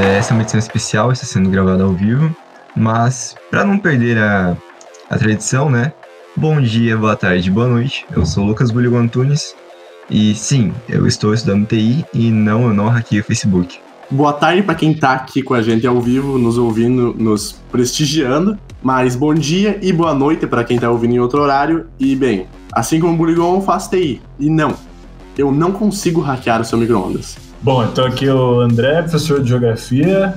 É, essa é uma edição especial, está sendo gravada ao vivo, mas para não perder a, a tradição, né? Bom dia, boa tarde, boa noite. Eu sou Lucas Buligo Antunes e sim, eu estou estudando TI e não, eu não hackei o Facebook. Boa tarde para quem está aqui com a gente ao vivo, nos ouvindo, nos prestigiando. Mas bom dia e boa noite para quem está ouvindo em outro horário. E bem, assim como o Buligon, eu faço TI. E não, eu não consigo hackear o seu micro-ondas. Bom, então aqui é o André, professor de Geografia.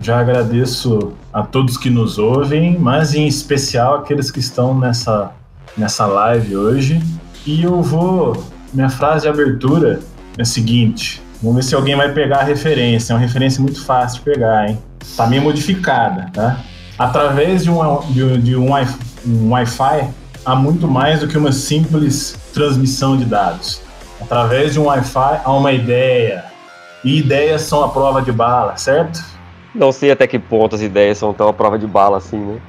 Já agradeço a todos que nos ouvem, mas em especial aqueles que estão nessa, nessa live hoje. E eu vou. Minha frase de abertura é a seguinte: vamos ver se alguém vai pegar a referência. É uma referência muito fácil de pegar, hein? Tá meio modificada, tá? Através de um, de, de um, um Wi-Fi, há muito mais do que uma simples transmissão de dados. Através de um Wi-Fi, há uma ideia. E ideias são a prova de bala, certo? Não sei até que ponto as ideias são tão a prova de bala assim, né?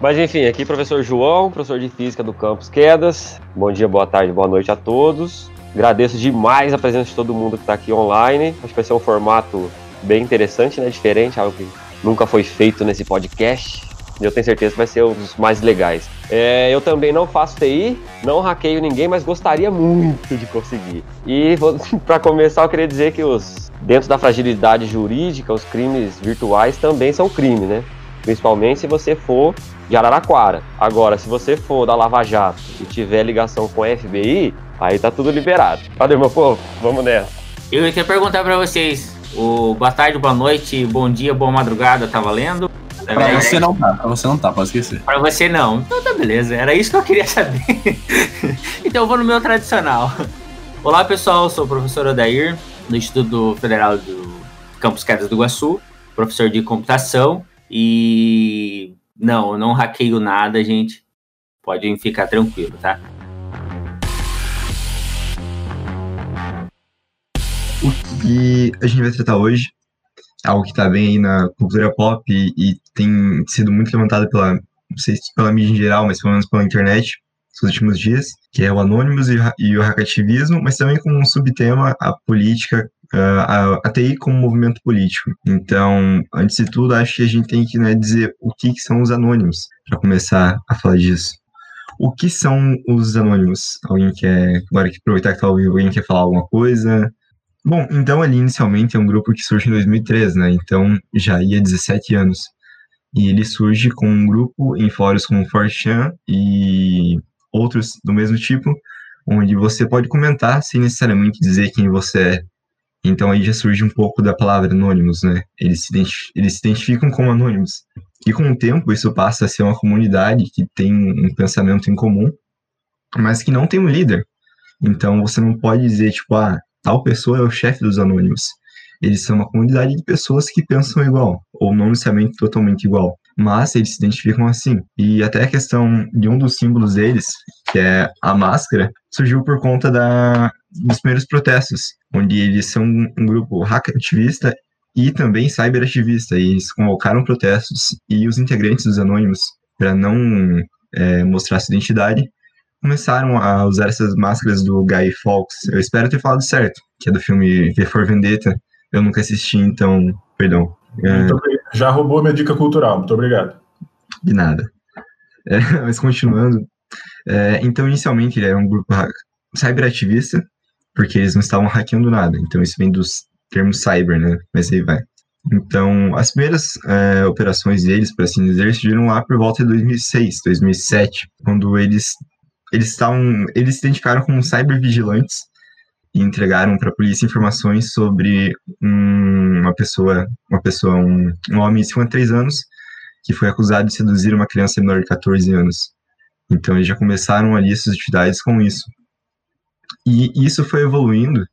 Mas enfim, aqui professor João, professor de Física do Campus Quedas. Bom dia, boa tarde, boa noite a todos. Agradeço demais a presença de todo mundo que está aqui online. Acho que vai ser um formato bem interessante, né? Diferente, algo que nunca foi feito nesse podcast. Eu tenho certeza que vai ser um dos mais legais. É, eu também não faço TI, não hackeio ninguém, mas gostaria muito de conseguir. E para começar, eu queria dizer que os dentro da fragilidade jurídica, os crimes virtuais também são crime, né? Principalmente se você for de Araraquara. Agora, se você for da Lava Jato e tiver ligação com a FBI, aí tá tudo liberado. Cadê meu povo? Vamos nessa. Eu queria perguntar para vocês, o boa tarde, boa noite, bom dia, boa madrugada, tá valendo? Pra você não tá, pra você não tá, pode esquecer. Pra você não. Então tá beleza, era isso que eu queria saber. então eu vou no meu tradicional. Olá pessoal, sou o professor Odair, do Instituto Federal do Campus Quedas do Iguaçu, professor de computação. E não, eu não hackeio nada, gente. Podem ficar tranquilo, tá? O que a gente vai tratar hoje algo que está bem aí na cultura pop e, e, tem sido muito levantado pela, não sei se pela mídia em geral, mas pelo menos pela internet nos últimos dias, que é o Anonymous e, e o hackativismo, mas também com um subtema a política, a, a TI como movimento político. Então, antes de tudo, acho que a gente tem que né, dizer o que, que são os anônimos, para começar a falar disso. O que são os anônimos? Alguém quer, agora que aproveitar que está vivo, alguém quer falar alguma coisa? Bom, então ali inicialmente é um grupo que surge em 2003, né? Então já ia 17 anos. E ele surge com um grupo em fóruns como 4chan e outros do mesmo tipo, onde você pode comentar sem necessariamente dizer quem você é. Então aí já surge um pouco da palavra anônimos, né? Eles se, eles se identificam como anônimos. E com o tempo isso passa a ser uma comunidade que tem um pensamento em comum, mas que não tem um líder. Então você não pode dizer, tipo, ah, tal pessoa é o chefe dos anônimos. Eles são uma comunidade de pessoas que pensam igual, ou não necessariamente totalmente igual, mas eles se identificam assim. E até a questão de um dos símbolos deles, que é a máscara, surgiu por conta da, dos primeiros protestos, onde eles são um grupo hack-ativista e também cyber-ativista, e eles convocaram protestos, e os integrantes dos anônimos, para não é, mostrar sua identidade, começaram a usar essas máscaras do Guy Fawkes. Eu espero ter falado certo, que é do filme V for Vendetta. Eu nunca assisti, então, perdão. É... Já roubou minha dica cultural, muito obrigado. De nada. É, mas continuando. É, então, inicialmente, ele era um grupo cyberativista, porque eles não estavam hackeando nada. Então, isso vem dos termos cyber, né? Mas aí vai. Então, as primeiras é, operações deles, por assim dizer, surgiram lá por volta de 2006, 2007, quando eles eles estavam, eles se identificaram como cybervigilantes e entregaram para a polícia informações sobre um, uma pessoa, uma pessoa, um, um homem de 53 anos que foi acusado de seduzir uma criança menor de 14 anos. Então eles já começaram ali essas atividades com isso. E isso foi evoluindo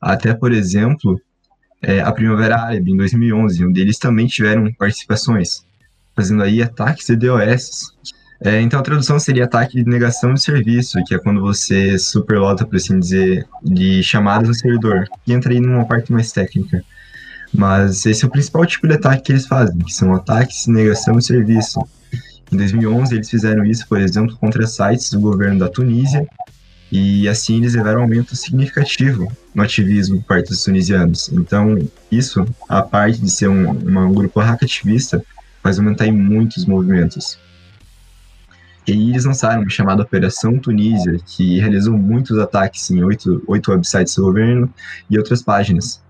até, por exemplo, é, a Primavera Árabe, em 2011, onde eles também tiveram participações, fazendo aí ataques de DOS, é, então a tradução seria ataque de negação de serviço, que é quando você superlota, por assim dizer, de chamadas no servidor. E entra aí numa parte mais técnica. Mas esse é o principal tipo de ataque que eles fazem, que são ataques de negação de serviço. Em 2011 eles fizeram isso, por exemplo, contra sites do governo da Tunísia E assim eles levaram um aumento significativo no ativismo por parte dos tunisianos. Então, isso, a parte de ser um, um grupo hackativista, faz aumentar em muitos movimentos. E eles lançaram uma chamada Operação Tunísia, que realizou muitos ataques em oito, oito websites do governo e outras páginas.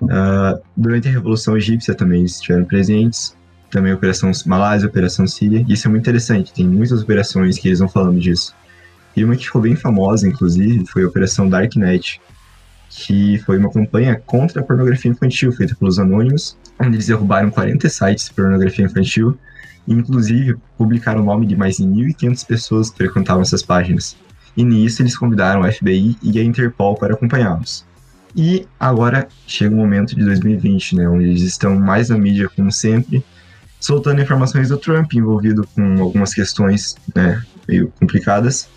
Uh, durante a Revolução Egípcia também estiveram presentes, também a Operação Malásia, a Operação Síria, e isso é muito interessante, tem muitas operações que eles vão falando disso. E uma que ficou bem famosa, inclusive, foi a Operação Darknet, que foi uma campanha contra a pornografia infantil feita pelos anônimos, onde eles derrubaram 40 sites de pornografia infantil inclusive, publicaram o nome de mais de 1.500 pessoas que frequentavam essas páginas. E nisso eles convidaram o FBI e a Interpol para acompanhá-los. E agora chega o momento de 2020, né, onde eles estão mais na mídia como sempre, soltando informações do Trump envolvido com algumas questões né, meio complicadas,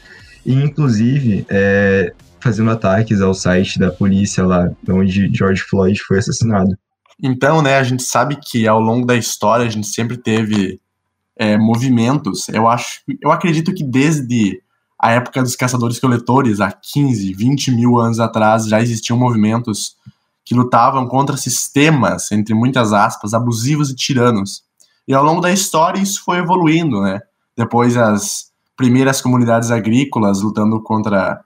e inclusive é, fazendo ataques ao site da polícia lá, onde George Floyd foi assassinado. Então, né, a gente sabe que ao longo da história a gente sempre teve é, movimentos. Eu acho, eu acredito que desde a época dos caçadores-coletores, há 15, 20 mil anos atrás, já existiam movimentos que lutavam contra sistemas, entre muitas aspas, abusivos e tiranos. E ao longo da história isso foi evoluindo, né? Depois as primeiras comunidades agrícolas lutando contra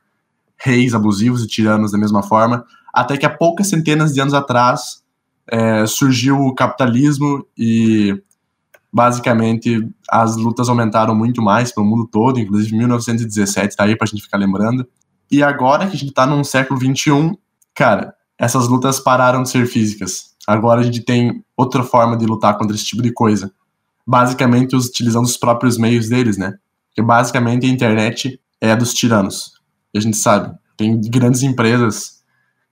reis abusivos e tiranos da mesma forma, até que há poucas centenas de anos atrás é, surgiu o capitalismo e basicamente as lutas aumentaram muito mais pelo mundo todo, inclusive 1917 tá aí pra gente ficar lembrando. E agora que a gente tá num século 21, cara, essas lutas pararam de ser físicas. Agora a gente tem outra forma de lutar contra esse tipo de coisa. Basicamente utilizando os próprios meios deles, né? Porque basicamente a internet é a dos tiranos. E a gente sabe, tem grandes empresas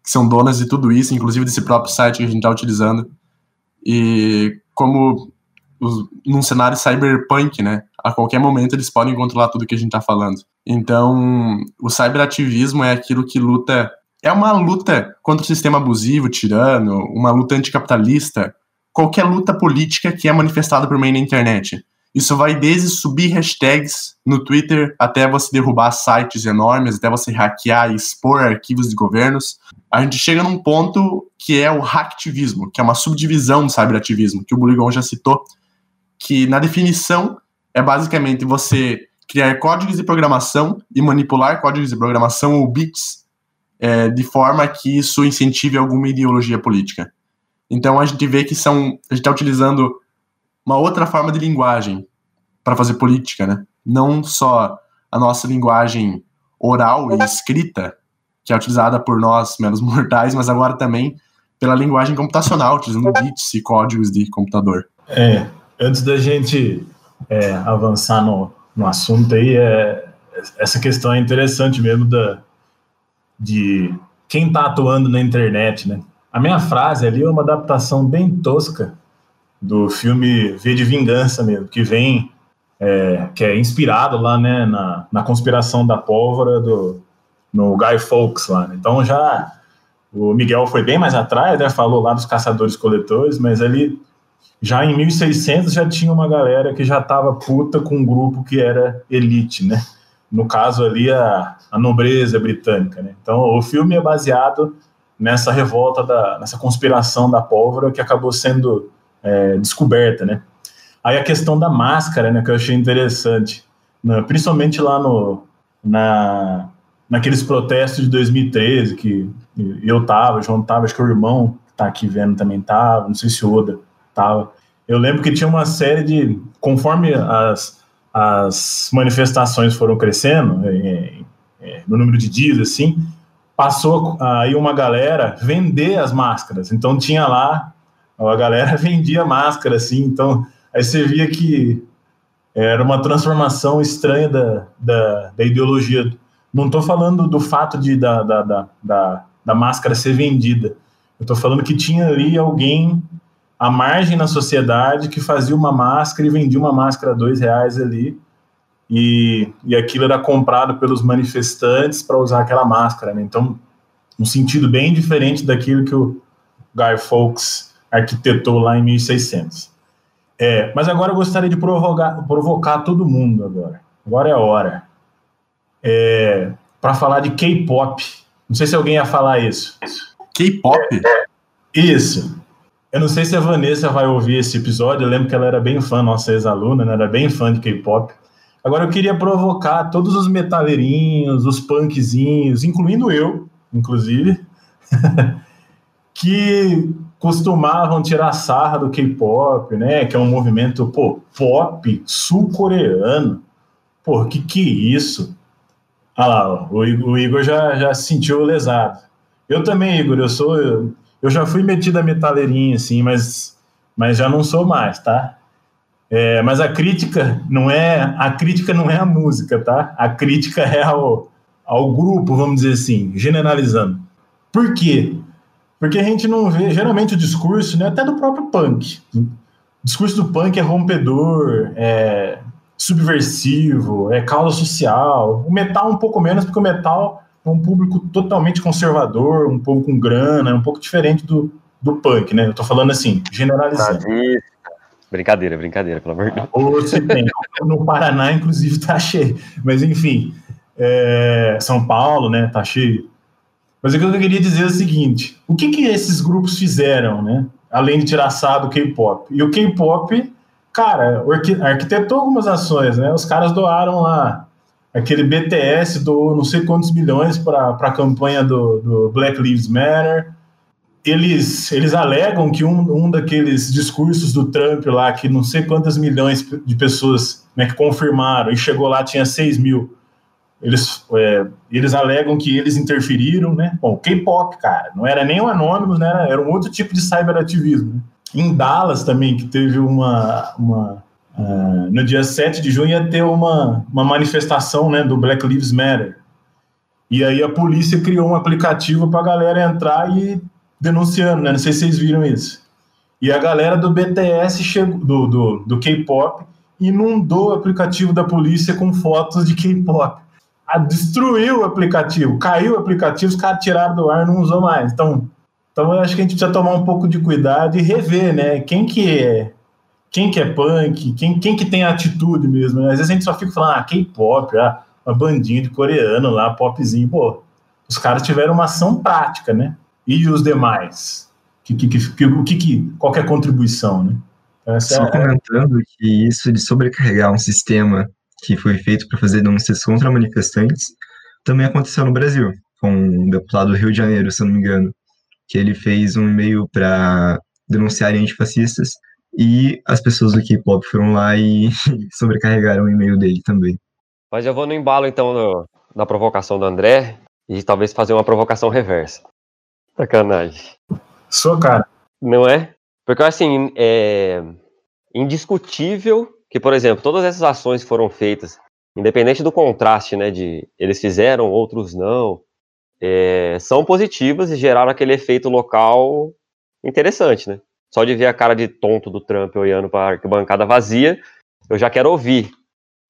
que são donas de tudo isso, inclusive desse próprio site que a gente está utilizando. E como os, num cenário cyberpunk, né? A qualquer momento eles podem controlar tudo que a gente está falando. Então, o cyberativismo é aquilo que luta. É uma luta contra o sistema abusivo, tirano, uma luta anticapitalista, qualquer luta política que é manifestada por meio da internet. Isso vai desde subir hashtags no Twitter até você derrubar sites enormes, até você hackear e expor arquivos de governos. A gente chega num ponto que é o hacktivismo, que é uma subdivisão do cyberativismo, que o Buligon já citou, que na definição é basicamente você criar códigos de programação e manipular códigos de programação ou bits é, de forma que isso incentive alguma ideologia política. Então a gente vê que são a gente está utilizando uma outra forma de linguagem para fazer política, né? Não só a nossa linguagem oral e escrita, que é utilizada por nós menos mortais, mas agora também pela linguagem computacional, utilizando bits e códigos de computador. É, antes da gente é, avançar no, no assunto aí, é, essa questão é interessante mesmo da, de quem está atuando na internet, né? A minha frase ali é uma adaptação bem tosca do filme V de Vingança mesmo, que vem, é, que é inspirado lá, né, na, na conspiração da pólvora do, no Guy Fawkes lá. Né? Então já o Miguel foi bem mais atrás, né, falou lá dos caçadores-coletores, mas ali já em 1600 já tinha uma galera que já estava puta com um grupo que era elite, né? No caso ali a, a nobreza britânica, né? Então o filme é baseado nessa revolta da, nessa conspiração da pólvora que acabou sendo é, descoberta, né? Aí a questão da máscara, né, que eu achei interessante, né, principalmente lá no na naqueles protestos de 2013 que eu tava, o João tava, acho que o irmão que tá aqui vendo também tava, não sei se o Oda tava. Eu lembro que tinha uma série de, conforme as, as manifestações foram crescendo, é, é, no número de dias, assim, passou aí uma galera vender as máscaras. Então tinha lá, a galera vendia máscara, assim, então aí você via que era uma transformação estranha da, da, da ideologia. Não estou falando do fato de da, da, da, da, da máscara ser vendida. Eu estou falando que tinha ali alguém a margem na sociedade que fazia uma máscara e vendia uma máscara a dois reais ali e, e aquilo era comprado pelos manifestantes para usar aquela máscara, né? Então, um sentido bem diferente daquilo que o Guy Fawkes arquitetou lá em 1600. É, mas agora eu gostaria de provocar, provocar todo mundo agora. Agora é a hora. É, para falar de K-pop. Não sei se alguém ia falar isso. K-pop? Isso. Eu não sei se a Vanessa vai ouvir esse episódio. Eu lembro que ela era bem fã, nossa ex-aluna, né? era bem fã de K-pop. Agora eu queria provocar todos os metaleirinhos, os punkzinhos, incluindo eu, inclusive, que costumavam tirar sarra do K-pop, né? Que é um movimento, pô, pop sul-coreano. Pô, que que é isso? Ah lá, o, Igor já, já se sentiu lesado. Eu também, Igor, eu sou. Eu, já fui metido a metaleirinha, assim, mas, mas já não sou mais, tá? É, mas a crítica não é a crítica não é a música, tá? A crítica é ao, ao grupo, vamos dizer assim, generalizando. Por quê? Porque a gente não vê, geralmente o discurso, né, até do próprio punk. O discurso do punk é rompedor, é subversivo, é causa social. O metal um pouco menos, porque o metal um público totalmente conservador, um pouco com grana, um pouco diferente do, do punk, né? Eu tô falando assim, generalizando. Brincadeira, brincadeira, pelo amor de Deus. Ou se tem. No Paraná, inclusive, tá cheio. Mas enfim, é, São Paulo, né, tá cheio. Mas o que eu queria dizer é o seguinte: o que, que esses grupos fizeram, né? Além de tirar sarro do K-pop? E o K-pop, cara, arquitetou algumas ações, né? Os caras doaram lá aquele BTS doou não sei quantos milhões para a campanha do, do, Black Lives Matter. Eles, eles alegam que um, um daqueles discursos do Trump lá, que não sei quantas milhões de pessoas né, que confirmaram e chegou lá tinha 6 mil, eles, é, eles alegam que eles interferiram, né? Bom, K-pop, cara, não era nem o Anonymous, né? Era, era um outro tipo de cyberativismo. Né? Em Dallas também, que teve uma, uma Uh, no dia 7 de junho ia ter uma, uma manifestação né, do Black Lives Matter. E aí a polícia criou um aplicativo para a galera entrar e denunciando, né? Não sei se vocês viram isso. E a galera do BTS chegou, do, do, do K-pop inundou o aplicativo da polícia com fotos de K-pop. Destruiu o aplicativo, caiu o aplicativo, os caras tiraram do ar não usou mais. Então, então eu acho que a gente precisa tomar um pouco de cuidado e rever, né? Quem que é quem que é punk, quem, quem que tem atitude mesmo. Né? Às vezes a gente só fica falando, ah, K-pop, ah, uma bandinha de coreano lá, popzinho. Pô, os caras tiveram uma ação prática, né? E os demais? Que, que, que, que, que, qual que é a contribuição, né? Essa só é... comentando que isso de sobrecarregar um sistema que foi feito para fazer denúncias contra manifestantes também aconteceu no Brasil, com um deputado do Rio de Janeiro, se não me engano, que ele fez um e-mail para denunciarem antifascistas e as pessoas do K-pop foram lá e sobrecarregaram o e-mail dele também. Mas eu vou no embalo, então, no, na provocação do André e talvez fazer uma provocação reversa. Sacanagem. Sou, cara. Não é? Porque, assim, é indiscutível que, por exemplo, todas essas ações foram feitas, independente do contraste, né, de eles fizeram, outros não, é, são positivas e geraram aquele efeito local interessante, né? Só de ver a cara de tonto do Trump olhando para a arquibancada vazia, eu já quero ouvir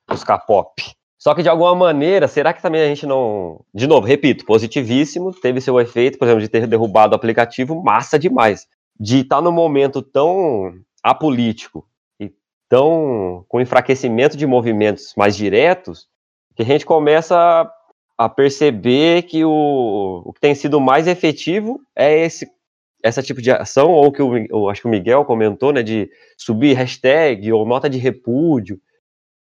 os K-pop. Só que de alguma maneira, será que também a gente não. De novo, repito, positivíssimo, teve seu efeito, por exemplo, de ter derrubado o aplicativo, massa demais. De estar num momento tão apolítico e tão com enfraquecimento de movimentos mais diretos, que a gente começa a perceber que o, o que tem sido mais efetivo é esse essa tipo de ação, ou que o, acho que o Miguel comentou, né, de subir hashtag ou nota de repúdio.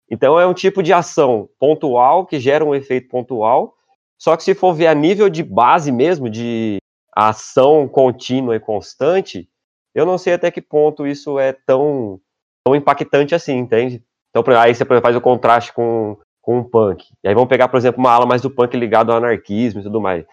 Então é um tipo de ação pontual que gera um efeito pontual. Só que se for ver a nível de base mesmo, de ação contínua e constante, eu não sei até que ponto isso é tão, tão impactante assim, entende? Então aí você faz o contraste com, com o punk. E aí vamos pegar, por exemplo, uma ala mais do punk ligado ao anarquismo e tudo mais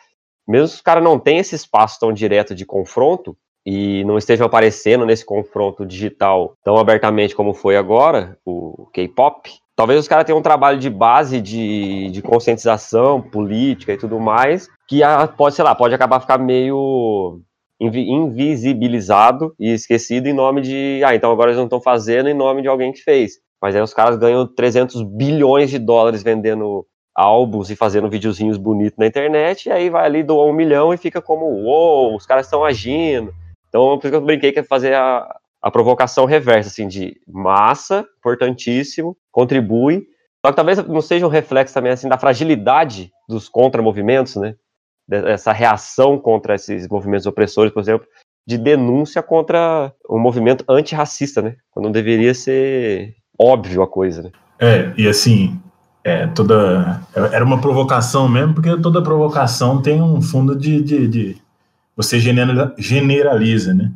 mesmo se os caras não têm esse espaço tão direto de confronto e não estejam aparecendo nesse confronto digital tão abertamente como foi agora, o K-pop, talvez os caras tenham um trabalho de base de, de conscientização política e tudo mais, que pode, sei lá, pode acabar ficar meio invisibilizado e esquecido em nome de, ah, então agora eles não estão fazendo em nome de alguém que fez. Mas aí os caras ganham 300 bilhões de dólares vendendo álbuns e fazendo videozinhos bonitos na internet, e aí vai ali, doar um milhão e fica como, uou, os caras estão agindo. Então, por isso que eu brinquei que é fazer a, a provocação reversa, assim, de massa, importantíssimo, contribui, só que talvez não seja um reflexo também, assim, da fragilidade dos contramovimentos, né? Essa reação contra esses movimentos opressores, por exemplo, de denúncia contra um movimento antirracista, né? Quando deveria ser óbvio a coisa, né? É, e assim, é, toda. Era uma provocação mesmo, porque toda provocação tem um fundo de. de, de você generaliza, né?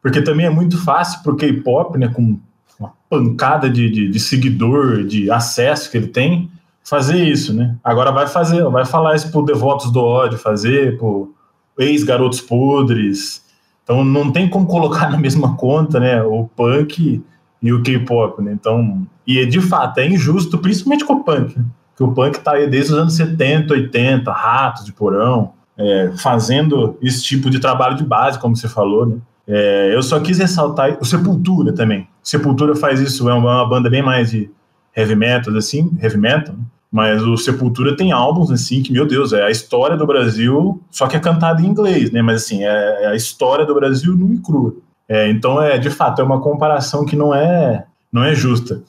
Porque também é muito fácil pro K-pop, né? Com uma pancada de, de, de, seguidor, de acesso que ele tem, fazer isso, né? Agora vai fazer, vai falar isso pro Devotos do ódio fazer, pro ex-garotos podres. Então não tem como colocar na mesma conta, né? O punk e o K-pop, né? Então, e de fato é injusto, principalmente com o punk, né? que o punk tá aí desde os anos 70, 80, ratos de porão, é, fazendo esse tipo de trabalho de base, como você falou, né? É, eu só quis ressaltar o Sepultura também. Sepultura faz isso, é uma, banda bem mais de heavy metal, assim, heavy metal, né? mas o Sepultura tem álbuns, assim, que, meu Deus, é a história do Brasil, só que é cantada em inglês, né? Mas, assim, é, é a história do Brasil nu e cru. É, então, é de fato, é uma comparação que não é, não é justa.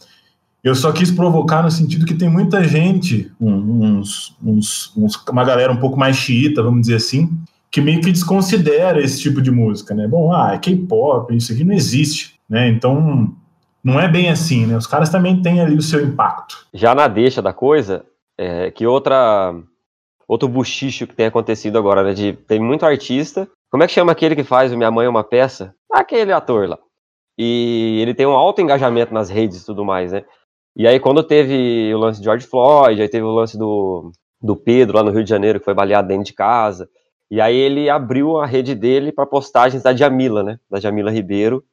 Eu só quis provocar no sentido que tem muita gente, uns, uns, uns, uma galera um pouco mais xiita, vamos dizer assim, que meio que desconsidera esse tipo de música, né? Bom, ah, é K-pop, isso aqui não existe, né? Então, não é bem assim, né? Os caras também têm ali o seu impacto. Já na deixa da coisa, é, que outra outro buchicho que tem acontecido agora, né? De, tem muito artista. Como é que chama aquele que faz o Minha Mãe é uma Peça? Aquele ator lá. E ele tem um alto engajamento nas redes e tudo mais, né? E aí, quando teve o lance de George Floyd, aí teve o lance do, do Pedro lá no Rio de Janeiro, que foi baleado dentro de casa. E aí ele abriu a rede dele para postagens da Jamila, né? Da Jamila Ribeiro,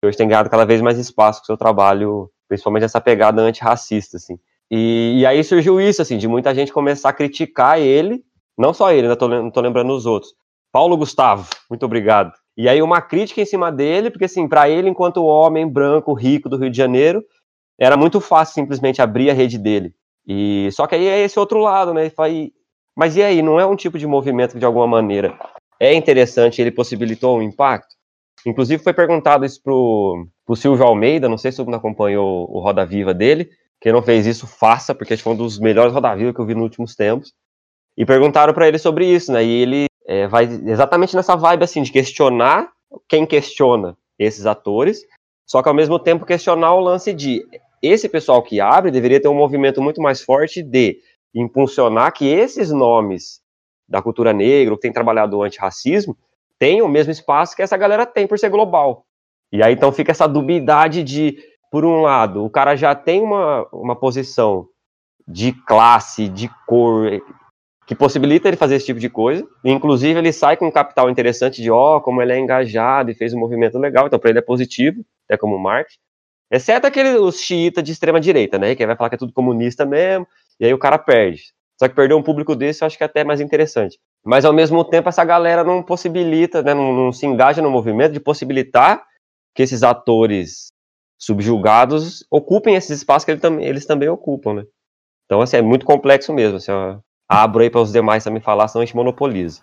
que hoje tem ganhado cada vez mais espaço com seu trabalho, principalmente essa pegada antirracista, assim. E, e aí surgiu isso, assim, de muita gente começar a criticar ele, não só ele, ainda tô, não tô lembrando os outros. Paulo Gustavo, muito obrigado. E aí uma crítica em cima dele, porque assim, para ele, enquanto homem branco, rico do Rio de Janeiro, era muito fácil simplesmente abrir a rede dele. E só que aí é esse outro lado, né? E, mas e aí, não é um tipo de movimento que de alguma maneira é interessante, ele possibilitou um impacto? Inclusive foi perguntado isso pro, pro Silvio Almeida, não sei se você acompanhou o Roda Viva dele, quem não fez isso, faça, porque foi um dos melhores Roda Viva que eu vi nos últimos tempos. E perguntaram para ele sobre isso, né? E ele é, vai exatamente nessa vibe assim de questionar quem questiona esses atores, só que ao mesmo tempo questionar o lance de esse pessoal que abre deveria ter um movimento muito mais forte de impulsionar que esses nomes da cultura negra, que tem trabalhado o antirracismo, tenham o mesmo espaço que essa galera tem por ser global. E aí então fica essa dubiedade de, por um lado, o cara já tem uma, uma posição de classe, de cor, que possibilita ele fazer esse tipo de coisa. E, inclusive, ele sai com um capital interessante de, ó, oh, como ele é engajado e fez um movimento legal, então para ele é positivo, até como marketing. Exceto aquele, os xiita de extrema direita, né? Que vai falar que é tudo comunista mesmo, e aí o cara perde. Só que perder um público desse eu acho que é até mais interessante. Mas ao mesmo tempo essa galera não possibilita, né, não, não se engaja no movimento de possibilitar que esses atores subjugados ocupem esses espaços que ele tam, eles também ocupam, né? Então, assim, é muito complexo mesmo. Assim, ó, abro aí para os demais também falar, senão a gente monopoliza.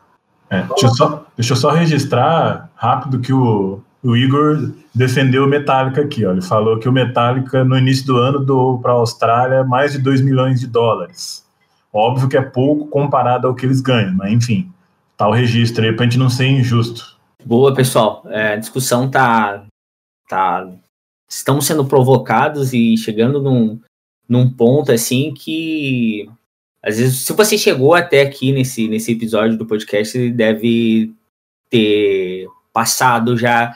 É, deixa, eu só, deixa eu só registrar rápido que o, o Igor defendeu o Metallica aqui. Ó. Ele falou que o Metallica, no início do ano, doou para a Austrália mais de 2 milhões de dólares. Óbvio que é pouco comparado ao que eles ganham, mas enfim, tá o registro aí para a gente não ser injusto. Boa, pessoal. É, a discussão tá, tá. Estamos sendo provocados e chegando num, num ponto assim que. Às vezes, se você chegou até aqui nesse, nesse episódio do podcast, deve ter passado já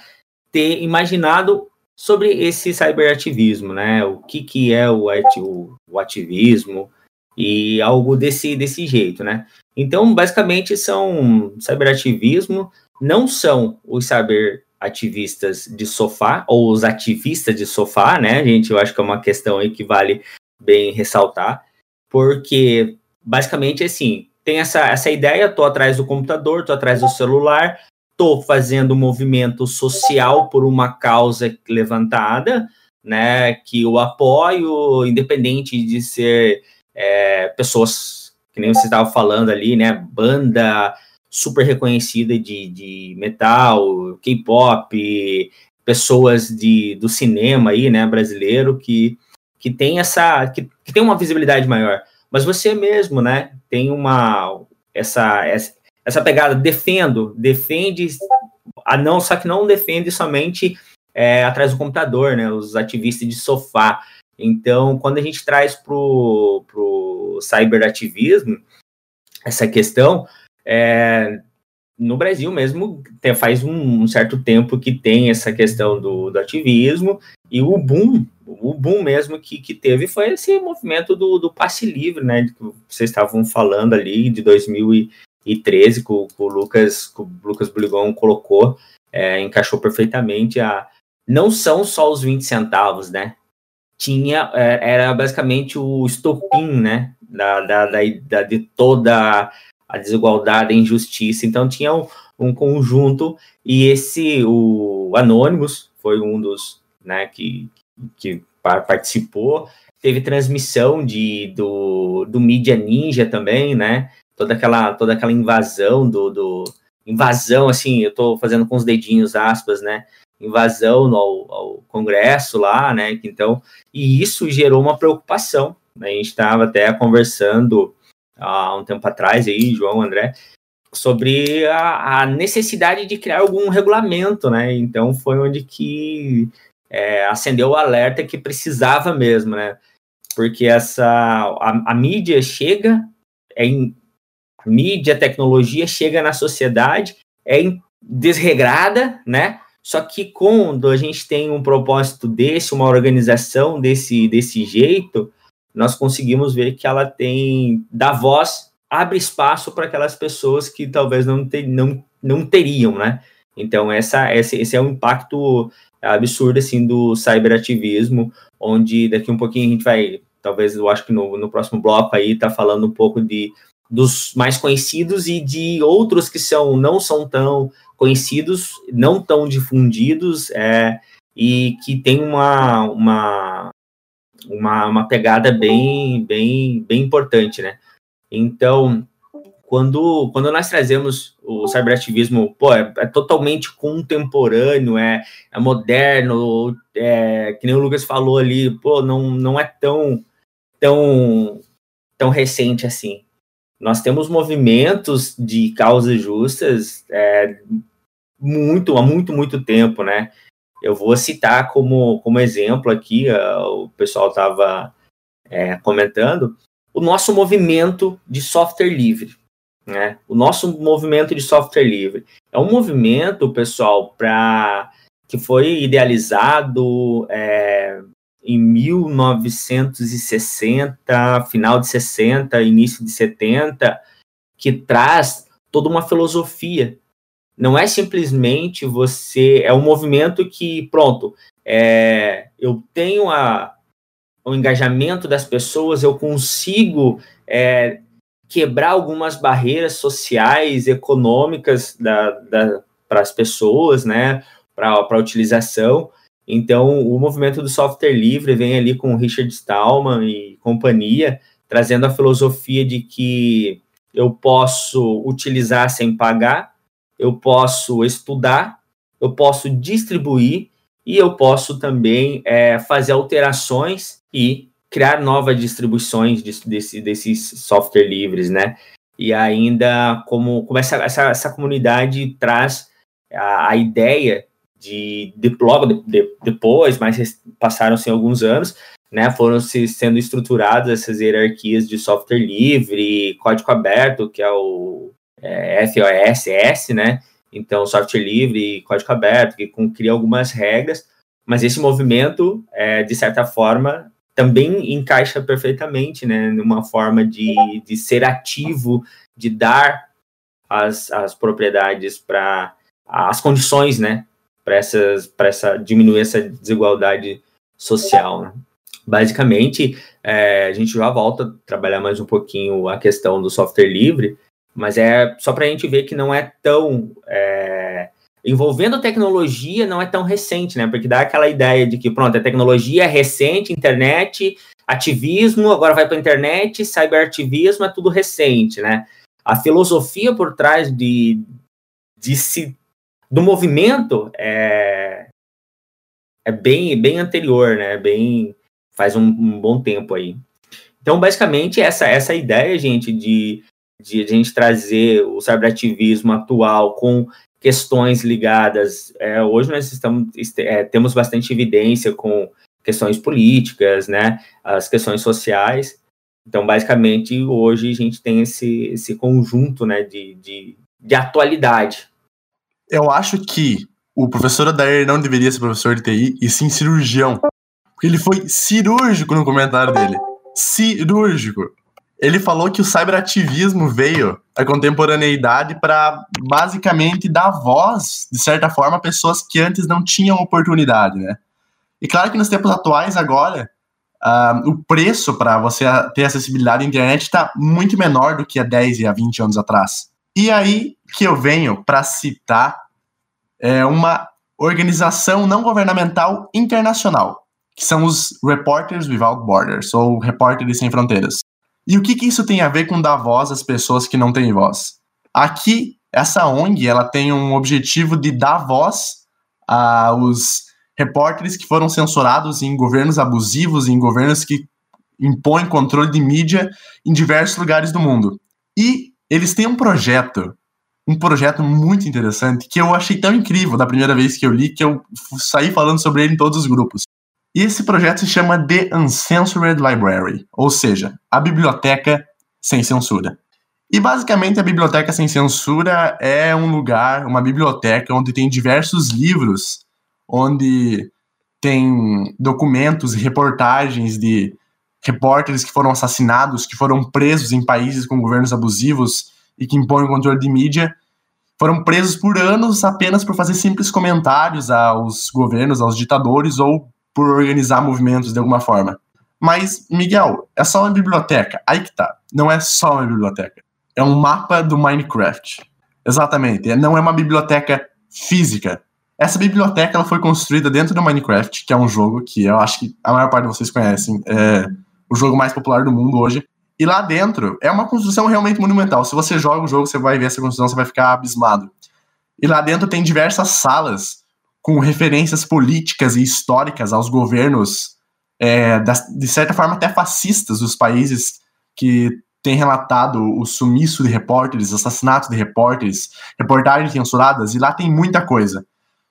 ter imaginado sobre esse cyberativismo, né? O que, que é o, o, o ativismo e algo desse, desse jeito, né? Então, basicamente, são cyberativismo, não são os cyberativistas de sofá, ou os ativistas de sofá, né, gente? Eu acho que é uma questão aí que vale bem ressaltar, porque, basicamente, assim, tem essa, essa ideia, tô atrás do computador, tô atrás do celular, estou fazendo um movimento social por uma causa levantada, né, que eu apoio, independente de ser é, pessoas, que nem você estava falando ali, né, banda super reconhecida de, de metal, K-pop, pessoas de, do cinema aí, né, brasileiro, que, que tem essa, que, que tem uma visibilidade maior. mas você mesmo, né, tem uma essa essa, essa pegada defendo, defende a não só que não defende somente é, atrás do computador, né, os ativistas de sofá. Então, quando a gente traz pro pro cyberativismo essa questão, é, no Brasil mesmo tem, faz um, um, certo tempo que tem essa questão do, do, ativismo e o boom, o boom mesmo que, que teve foi esse movimento do, do passe livre, né, que vocês estavam falando ali de 2013 que o, que o Lucas, que o Lucas Buligon colocou, é, encaixou perfeitamente a não são só os 20 centavos, né? Tinha, é, era basicamente o estopim, né? Da, da, da, da de toda a desigualdade, a injustiça. Então tinha um, um conjunto e esse o Anonymous foi um dos, né, que, que participou. Teve transmissão de do, do Mídia Ninja também, né? Toda aquela toda aquela invasão do, do invasão assim, eu estou fazendo com os dedinhos aspas, né? Invasão ao, ao Congresso lá, né? Então, e isso gerou uma preocupação. Né? A gente estava até conversando há um tempo atrás aí, João, André, sobre a, a necessidade de criar algum regulamento, né? Então foi onde que é, acendeu o alerta que precisava mesmo, né? Porque essa a, a mídia chega, é mídia, tecnologia chega na sociedade, é desregrada, né? Só que quando a gente tem um propósito desse, uma organização desse, desse jeito, nós conseguimos ver que ela tem, dá voz, abre espaço para aquelas pessoas que talvez não, ter, não, não teriam, né? Então, essa, esse, esse é um impacto absurdo, assim, do cyberativismo, onde daqui um pouquinho a gente vai, talvez, eu acho que no, no próximo bloco aí, tá falando um pouco de dos mais conhecidos e de outros que são não são tão conhecidos, não tão difundidos, é, e que tem uma, uma, uma, uma pegada bem, bem, bem importante, né? Então, quando, quando nós trazemos o cyberativismo, pô, é, é totalmente contemporâneo, é, é moderno, é, que nem o Lucas falou ali, pô, não, não é tão, tão, tão recente assim. Nós temos movimentos de causas justas é, muito, há muito, muito tempo, né? Eu vou citar como, como exemplo aqui, uh, o pessoal estava é, comentando, o nosso movimento de software livre. Né? O nosso movimento de software livre é um movimento, pessoal, para que foi idealizado é, em 1960, final de 60, início de 70, que traz toda uma filosofia não é simplesmente você. É um movimento que, pronto, é, eu tenho a, o engajamento das pessoas, eu consigo é, quebrar algumas barreiras sociais, econômicas da, da para as pessoas, né, para a utilização. Então, o movimento do software livre vem ali com Richard Stallman e companhia, trazendo a filosofia de que eu posso utilizar sem pagar, eu posso estudar, eu posso distribuir e eu posso também é, fazer alterações e criar novas distribuições de, desse, desses software livres, né? E ainda como, como essa, essa, essa comunidade traz a, a ideia de, de logo de, de, depois, mas passaram-se alguns anos, né, foram se sendo estruturadas essas hierarquias de software livre, código aberto, que é o é, FOSS, né? Então, software livre, código aberto, que cria algumas regras, mas esse movimento, é, de certa forma, também encaixa perfeitamente, né, numa forma de, de ser ativo, de dar as, as propriedades para as condições, né, para essa diminuir essa desigualdade social. Né? Basicamente, é, a gente já volta a trabalhar mais um pouquinho a questão do software livre, mas é só para a gente ver que não é tão. É, envolvendo tecnologia não é tão recente, né? Porque dá aquela ideia de que, pronto, a tecnologia é recente, internet, ativismo, agora vai para a internet, cyberativismo é tudo recente, né? A filosofia por trás de, de se, do movimento é, é bem, bem anterior, né? Bem, faz um, um bom tempo aí. Então, basicamente, essa, essa ideia, gente, de, de a gente trazer o cyberativismo atual com questões ligadas. É, hoje nós estamos, é, temos bastante evidência com questões políticas, né, as questões sociais. Então, basicamente, hoje a gente tem esse, esse conjunto né, de, de, de atualidade. Eu acho que o professor Adair não deveria ser professor de TI, e sim cirurgião. Porque ele foi cirúrgico no comentário dele. Cirúrgico. Ele falou que o cyberativismo veio à contemporaneidade para basicamente dar voz, de certa forma, a pessoas que antes não tinham oportunidade, né? E claro que nos tempos atuais, agora, uh, o preço para você ter acessibilidade à internet está muito menor do que há 10 e há 20 anos atrás. E aí que eu venho para citar é, uma organização não governamental internacional, que são os Reporters Without Borders, ou Repórteres Sem Fronteiras. E o que, que isso tem a ver com dar voz às pessoas que não têm voz? Aqui, essa ONG ela tem um objetivo de dar voz aos repórteres que foram censurados em governos abusivos, em governos que impõem controle de mídia em diversos lugares do mundo. E eles têm um projeto, um projeto muito interessante, que eu achei tão incrível da primeira vez que eu li, que eu saí falando sobre ele em todos os grupos. E esse projeto se chama The Uncensored Library, ou seja, a biblioteca sem censura. E basicamente a biblioteca sem censura é um lugar, uma biblioteca onde tem diversos livros onde tem documentos e reportagens de repórteres que foram assassinados, que foram presos em países com governos abusivos e que impõem controle de mídia, foram presos por anos apenas por fazer simples comentários aos governos, aos ditadores ou por organizar movimentos de alguma forma. Mas, Miguel, é só uma biblioteca. Aí que tá. Não é só uma biblioteca. É um mapa do Minecraft. Exatamente. Não é uma biblioteca física. Essa biblioteca ela foi construída dentro do Minecraft, que é um jogo que eu acho que a maior parte de vocês conhecem. É o jogo mais popular do mundo hoje. E lá dentro é uma construção realmente monumental. Se você joga o jogo, você vai ver essa construção, você vai ficar abismado. E lá dentro tem diversas salas com referências políticas e históricas aos governos, é, de certa forma até fascistas dos países que têm relatado o sumiço de repórteres, assassinatos de repórteres, reportagens censuradas, e lá tem muita coisa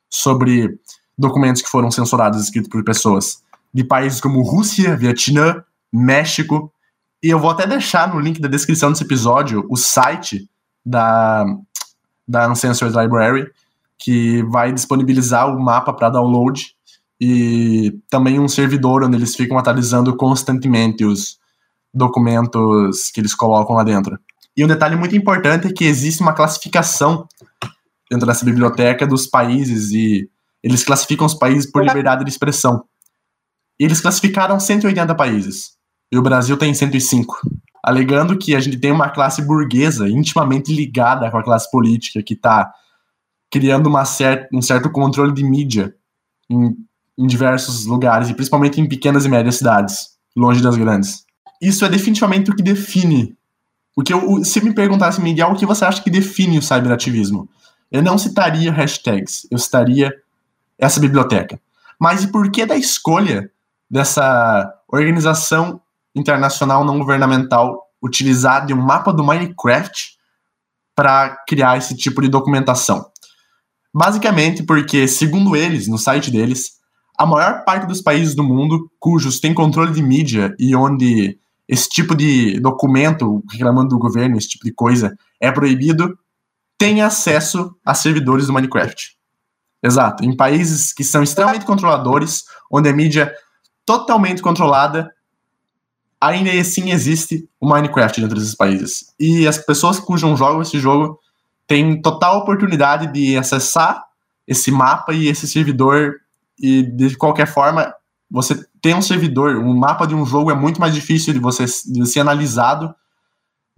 sobre documentos que foram censurados escritos por pessoas de países como Rússia, Vietnã, México. E eu vou até deixar no link da descrição desse episódio o site da, da Uncensored Library, que vai disponibilizar o mapa para download e também um servidor onde eles ficam atualizando constantemente os documentos que eles colocam lá dentro. E um detalhe muito importante é que existe uma classificação dentro dessa biblioteca dos países e eles classificam os países por liberdade de expressão. E eles classificaram 180 países e o Brasil tem 105, alegando que a gente tem uma classe burguesa intimamente ligada com a classe política que está criando uma cer um certo controle de mídia em, em diversos lugares e principalmente em pequenas e médias cidades, longe das grandes. Isso é definitivamente o que define o que eu, se me perguntasse, Miguel, o que você acha que define o cyberativismo? Eu não citaria hashtags, eu citaria essa biblioteca. Mas e por que da escolha dessa organização internacional não governamental utilizar de um mapa do Minecraft para criar esse tipo de documentação? Basicamente porque, segundo eles, no site deles, a maior parte dos países do mundo cujos têm controle de mídia e onde esse tipo de documento reclamando do governo, esse tipo de coisa, é proibido, tem acesso a servidores do Minecraft. Exato. Em países que são extremamente controladores, onde a mídia totalmente controlada, ainda assim existe o Minecraft dentro desses países. E as pessoas cujam jogam esse jogo têm total oportunidade de acessar esse mapa e esse servidor e de qualquer forma você tem um servidor, um mapa de um jogo é muito mais difícil de você de ser analisado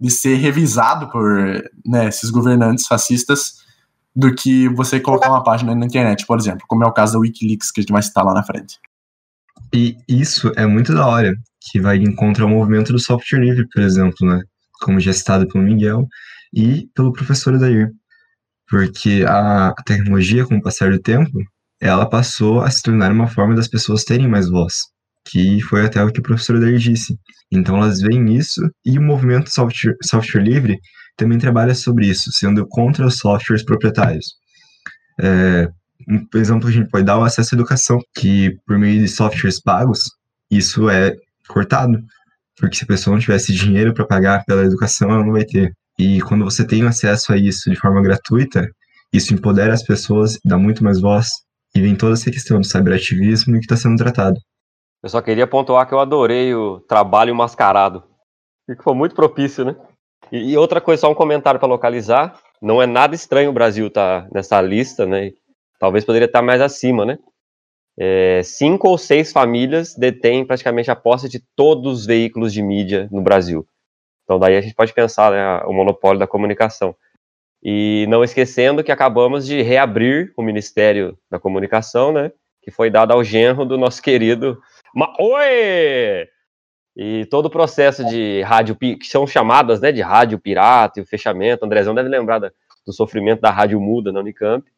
de ser revisado por né, esses governantes fascistas do que você colocar uma página na internet, por exemplo, como é o caso da Wikileaks, que a gente vai citar lá na frente. E isso é muito da hora, que vai encontrar o movimento do software livre, por exemplo, né? Como já citado pelo Miguel e pelo professor Dair. Porque a tecnologia, com o passar do tempo, ela passou a se tornar uma forma das pessoas terem mais voz. que foi até o que o professor Daí disse. Então elas veem isso e o movimento software, software livre também trabalha sobre isso, sendo contra os softwares proprietários. É, um exemplo que a gente pode dar é o acesso à educação, que por meio de softwares pagos, isso é cortado, porque se a pessoa não tivesse dinheiro para pagar pela educação, ela não vai ter. E quando você tem acesso a isso de forma gratuita, isso empodera as pessoas, dá muito mais voz, e vem toda essa questão do cyberativismo que está sendo tratado. Eu só queria pontuar que eu adorei o trabalho mascarado. Que foi muito propício, né? E, outra coisa, só um comentário para localizar. Não é nada estranho o Brasil estar tá nessa lista, né? Talvez poderia estar mais acima, né? É, cinco ou seis famílias detêm praticamente a posse de todos os veículos de mídia no Brasil. Então daí a gente pode pensar né, o monopólio da comunicação. E não esquecendo que acabamos de reabrir o Ministério da Comunicação, né? Que foi dado ao genro do nosso querido Ma Oi! E todo o processo de rádio, que são chamadas né, de rádio pirata e o fechamento, o Andrezão deve lembrar da, do sofrimento da rádio muda na Unicamp,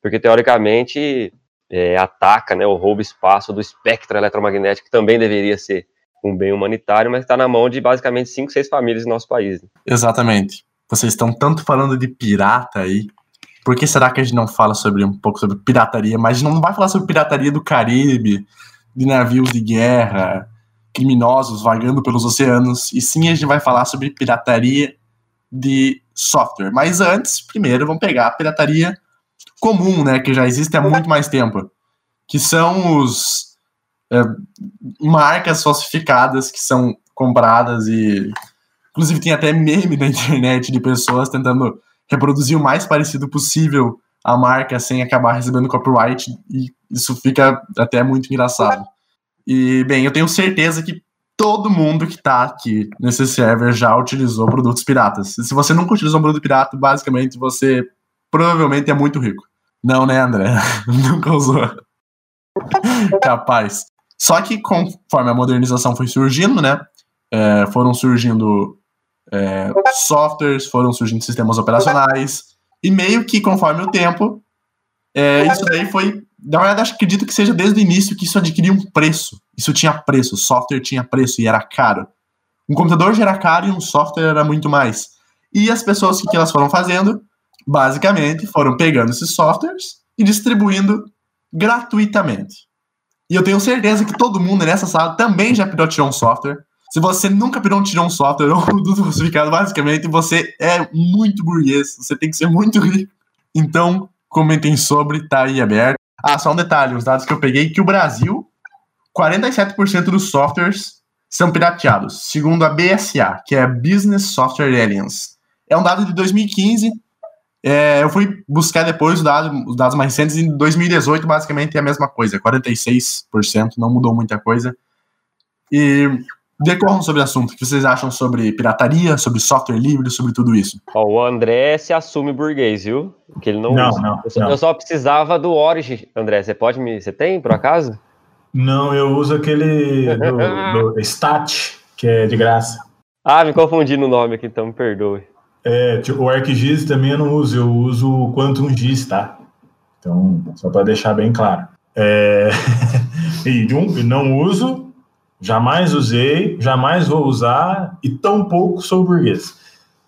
porque teoricamente é, ataca né, o roubo espaço do espectro eletromagnético, que também deveria ser um bem humanitário, mas está na mão de basicamente cinco, seis famílias no nosso país. Né? Exatamente. Vocês estão tanto falando de pirata aí. Por que será que a gente não fala sobre um pouco sobre pirataria? Mas a gente não vai falar sobre pirataria do Caribe, de navios de guerra, criminosos vagando pelos oceanos, e sim a gente vai falar sobre pirataria de software. Mas antes, primeiro, vamos pegar a pirataria comum, né, que já existe há muito mais tempo, que são os é, marcas falsificadas que são compradas e inclusive tem até meme na internet de pessoas tentando reproduzir o mais parecido possível a marca sem acabar recebendo copyright e isso fica até muito engraçado. E bem, eu tenho certeza que todo mundo que tá aqui nesse server já utilizou produtos piratas. Se você nunca utilizou um produto pirata, basicamente você provavelmente é muito rico. Não, né, André? nunca usou. Capaz. Só que conforme a modernização foi surgindo, né, é, foram surgindo é, softwares, foram surgindo sistemas operacionais, e meio que conforme o tempo, é, isso daí foi. Na verdade, acho, acredito que seja desde o início que isso adquiria um preço. Isso tinha preço, o software tinha preço e era caro. Um computador já era caro e um software era muito mais. E as pessoas, o que elas foram fazendo? Basicamente, foram pegando esses softwares e distribuindo gratuitamente. E eu tenho certeza que todo mundo nessa sala também já pilotou um software. Se você nunca pilotou um software ou um produto falsificado, basicamente você é muito burguês. Você tem que ser muito rico. Então, comentem sobre, tá aí aberto. Ah, só um detalhe, os dados que eu peguei, que o Brasil, 47% dos softwares são pirateados, segundo a BSA, que é a Business Software Alliance. É um dado de 2015, é, eu fui buscar depois os dados, os dados mais recentes, em 2018 basicamente é a mesma coisa, 46%, não mudou muita coisa. E decorram sobre o assunto. O que vocês acham sobre pirataria, sobre software livre, sobre tudo isso? Ó, o André se assume burguês, viu? Que ele não, não, usa. não, eu, só, não. eu só precisava do Origin, André. Você pode me. Você tem, por acaso? Não, eu uso aquele do, do Stat, que é de graça. Ah, me confundi no nome aqui, então me perdoe. É, tipo, o ArcGIS também eu não uso, eu uso o Quantum GIS, tá? Então, só para deixar bem claro. É... e um, não uso, jamais usei, jamais vou usar e tão pouco sou burguês.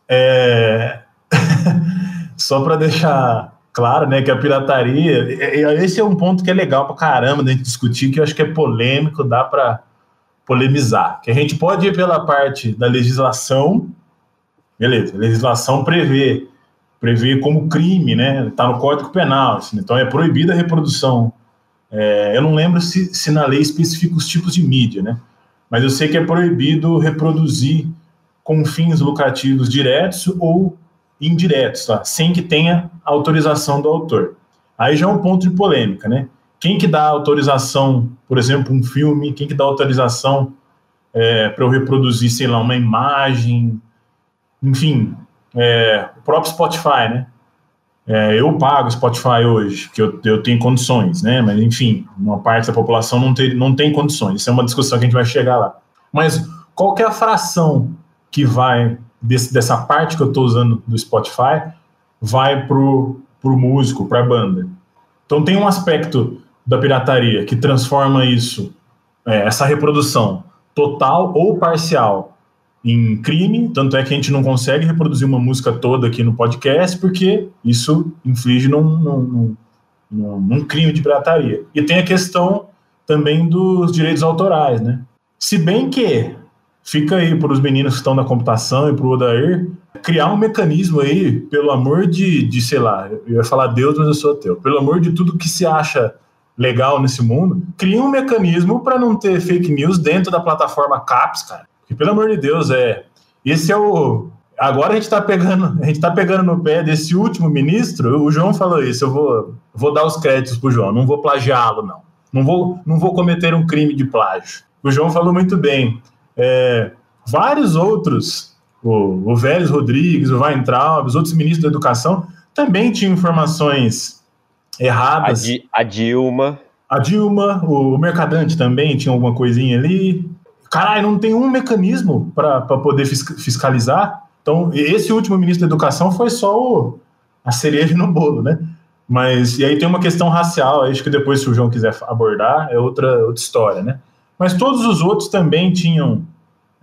É... Só para deixar claro, né, que a pirataria, esse é um ponto que é legal para caramba gente discutir, que eu acho que é polêmico, dá para polemizar. Que a gente pode ir pela parte da legislação, beleza, a legislação prevê, prevê como crime, né, está no Código Penal, assim, então é proibida a reprodução. É, eu não lembro se, se na lei especifica os tipos de mídia, né, mas eu sei que é proibido reproduzir com fins lucrativos diretos ou indiretos, tá? sem que tenha autorização do autor. Aí já é um ponto de polêmica, né? Quem que dá autorização, por exemplo, um filme, quem que dá autorização é, para eu reproduzir, sei lá, uma imagem, enfim, é, o próprio Spotify, né? É, eu pago Spotify hoje, porque eu, eu tenho condições, né? Mas, enfim, uma parte da população não tem, não tem condições. Isso é uma discussão que a gente vai chegar lá. Mas qual é a fração que vai, desse, dessa parte que eu estou usando do Spotify, vai pro, pro músico, para a banda? Então tem um aspecto da pirataria que transforma isso é, essa reprodução total ou parcial em crime, tanto é que a gente não consegue reproduzir uma música toda aqui no podcast, porque isso inflige num, num, num, num crime de pirataria. E tem a questão também dos direitos autorais, né? Se bem que fica aí para os meninos que estão na computação e para o Odair criar um mecanismo aí, pelo amor de, de, sei lá, eu ia falar Deus, mas eu sou teu, pelo amor de tudo que se acha legal nesse mundo, cria um mecanismo para não ter fake news dentro da plataforma CAPS, cara. Que pelo amor de Deus, é. Esse é o. Agora a gente está pegando, a gente tá pegando no pé desse último ministro. O João falou isso. Eu vou, vou dar os créditos pro João. Não vou plagiá-lo, não. Não vou, não vou cometer um crime de plágio. O João falou muito bem. É, vários outros, o, o Vélez Rodrigues, o Weintraub, os outros ministros da educação, também tinham informações erradas. A, Di, a Dilma. A Dilma, o Mercadante também tinha alguma coisinha ali. Caralho, não tem um mecanismo para poder fiscalizar. Então, esse último ministro da Educação foi só o, a cereja no bolo, né? Mas, e aí tem uma questão racial, acho que depois, se o João quiser abordar, é outra, outra história, né? Mas todos os outros também tinham,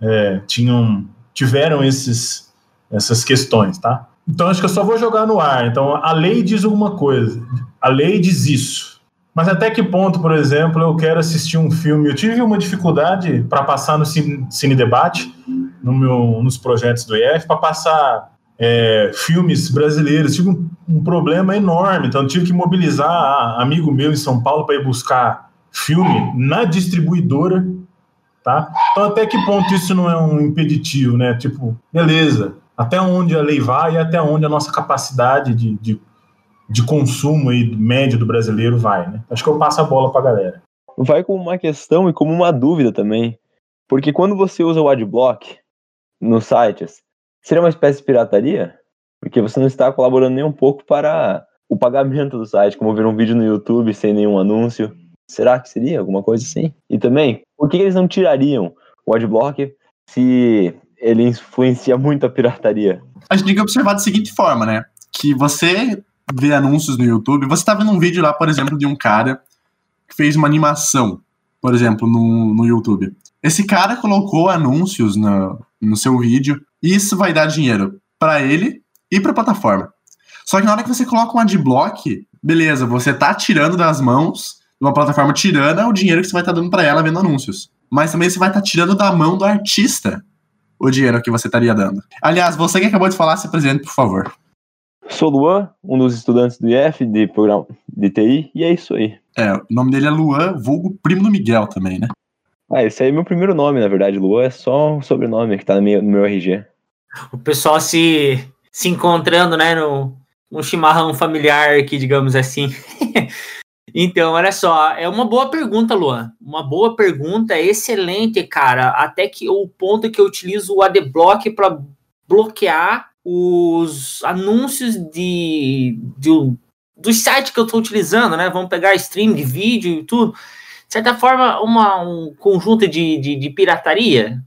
é, tinham tiveram esses, essas questões, tá? Então, acho que eu só vou jogar no ar. Então, a lei diz alguma coisa. A lei diz isso. Mas até que ponto, por exemplo, eu quero assistir um filme? Eu tive uma dificuldade para passar no cine, cine debate, no meu, nos projetos do IF, para passar é, filmes brasileiros. Tive um, um, problema enorme, então tive que mobilizar amigo meu em São Paulo para ir buscar filme na distribuidora. Tá? Então, até que ponto isso não é um impeditivo, né? Tipo, beleza, até onde a lei vai e até onde a nossa capacidade de, de de consumo aí médio do brasileiro vai, né? Acho que eu passo a bola para a galera. Vai como uma questão e como uma dúvida também. Porque quando você usa o adblock nos sites, seria uma espécie de pirataria? Porque você não está colaborando nem um pouco para o pagamento do site, como ver um vídeo no YouTube sem nenhum anúncio. Será que seria alguma coisa assim? E também, por que eles não tirariam o adblock se ele influencia muito a pirataria? A gente tem que observar da seguinte forma, né? Que você ver anúncios no YouTube, você tá vendo um vídeo lá, por exemplo, de um cara que fez uma animação, por exemplo, no, no YouTube. Esse cara colocou anúncios no, no seu vídeo e isso vai dar dinheiro para ele e para a plataforma. Só que na hora que você coloca um adblock, beleza, você tá tirando das mãos de uma plataforma tirana o dinheiro que você vai estar tá dando para ela vendo anúncios. Mas também você vai estar tá tirando da mão do artista o dinheiro que você estaria dando. Aliás, você que acabou de falar, se apresente, por favor. Sou Luan, um dos estudantes do IF de programa de TI, e é isso aí. É, o nome dele é Luan, vulgo primo do Miguel também, né? Ah, esse aí é meu primeiro nome, na verdade. Luan é só um sobrenome que tá no meu, no meu RG. O pessoal se, se encontrando, né, no, um chimarrão familiar aqui, digamos assim. então, olha só, é uma boa pergunta, Luan. Uma boa pergunta, excelente, cara. Até que o ponto que eu utilizo o AdBlock para bloquear os anúncios de, de dos sites que eu estou utilizando, né? Vamos pegar stream de vídeo e tudo. De certa forma, uma, um conjunto de, de, de pirataria,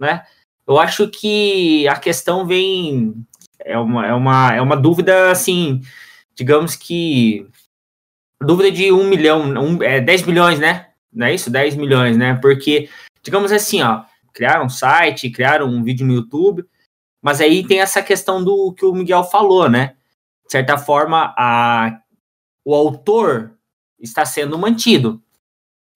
né? Eu acho que a questão vem. É uma, é uma, é uma dúvida, assim, digamos que. Dúvida de um milhão, um, é, 10 milhões, né? Não é isso? 10 milhões, né? Porque, digamos assim, ó, criaram um site, criaram um vídeo no YouTube, mas aí tem essa questão do que o Miguel falou, né? De certa forma, a, o autor está sendo mantido,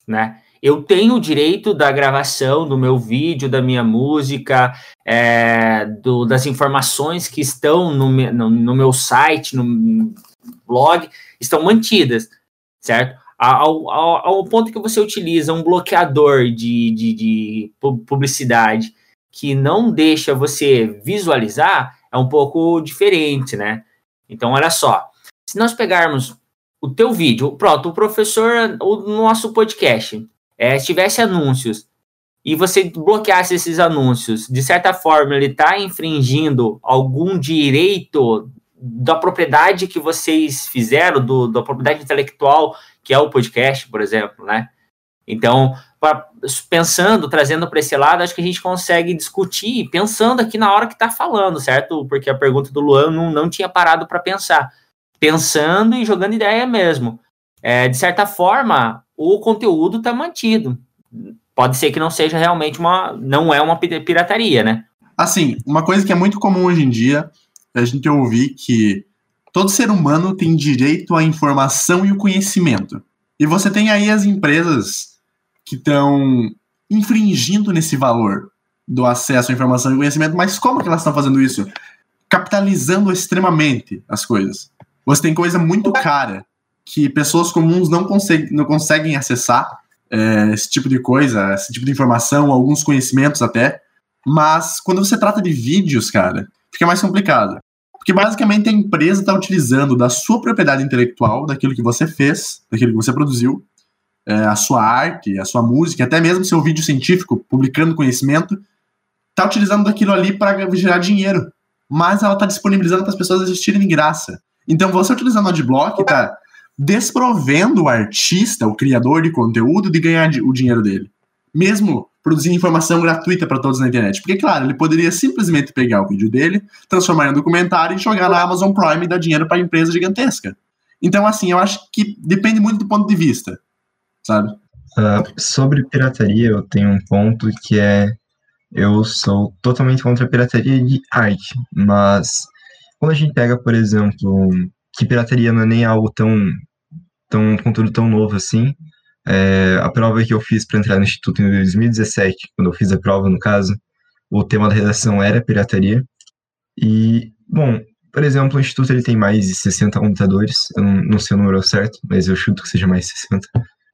né? Eu tenho o direito da gravação do meu vídeo, da minha música, é, do, das informações que estão no, no, no, meu site, no blog, estão mantidas, certo? Ao, ao, ao ponto que você utiliza um bloqueador de, de, de publicidade que não deixa você visualizar é um pouco diferente, né? Então, olha só. Se nós pegarmos o teu vídeo, pronto, o professor, o nosso podcast, é, tivesse anúncios e você bloqueasse esses anúncios, de certa forma ele está infringindo algum direito da propriedade que vocês fizeram, do, da propriedade intelectual que é o podcast, por exemplo, né? Então, pensando, trazendo para esse lado, acho que a gente consegue discutir, pensando aqui na hora que está falando, certo? Porque a pergunta do Luan não, não tinha parado para pensar. Pensando e jogando ideia mesmo. É, de certa forma, o conteúdo está mantido. pode ser que não seja realmente uma. não é uma pirataria, né? Assim, uma coisa que é muito comum hoje em dia é a gente ouvir que todo ser humano tem direito à informação e o conhecimento. E você tem aí as empresas que estão infringindo nesse valor do acesso à informação e conhecimento, mas como que elas estão fazendo isso? Capitalizando extremamente as coisas. Você tem coisa muito cara que pessoas comuns não, não conseguem acessar é, esse tipo de coisa, esse tipo de informação, alguns conhecimentos até. Mas quando você trata de vídeos, cara, fica mais complicado. Porque basicamente a empresa está utilizando da sua propriedade intelectual, daquilo que você fez, daquilo que você produziu, é, a sua arte, a sua música, até mesmo seu vídeo científico, publicando conhecimento, está utilizando daquilo ali para gerar dinheiro. Mas ela está disponibilizando para as pessoas assistirem de graça. Então você utilizando o Adblock está desprovendo o artista, o criador de conteúdo, de ganhar o dinheiro dele. Mesmo produzindo informação gratuita para todos na internet. Porque, claro, ele poderia simplesmente pegar o vídeo dele, transformar em um documentário e jogar na Amazon Prime e dar dinheiro para a empresa gigantesca. Então, assim, eu acho que depende muito do ponto de vista, sabe? Uh, sobre pirataria, eu tenho um ponto que é eu sou totalmente contra a pirataria de arte, mas quando a gente pega, por exemplo, que pirataria não é nem algo tão, tão um conteúdo tão novo assim. É, a prova que eu fiz para entrar no instituto em 2017, quando eu fiz a prova, no caso, o tema da redação era pirataria. E, bom, por exemplo, o instituto ele tem mais de 60 computadores, eu não, não sei o número certo, mas eu chuto que seja mais de 60.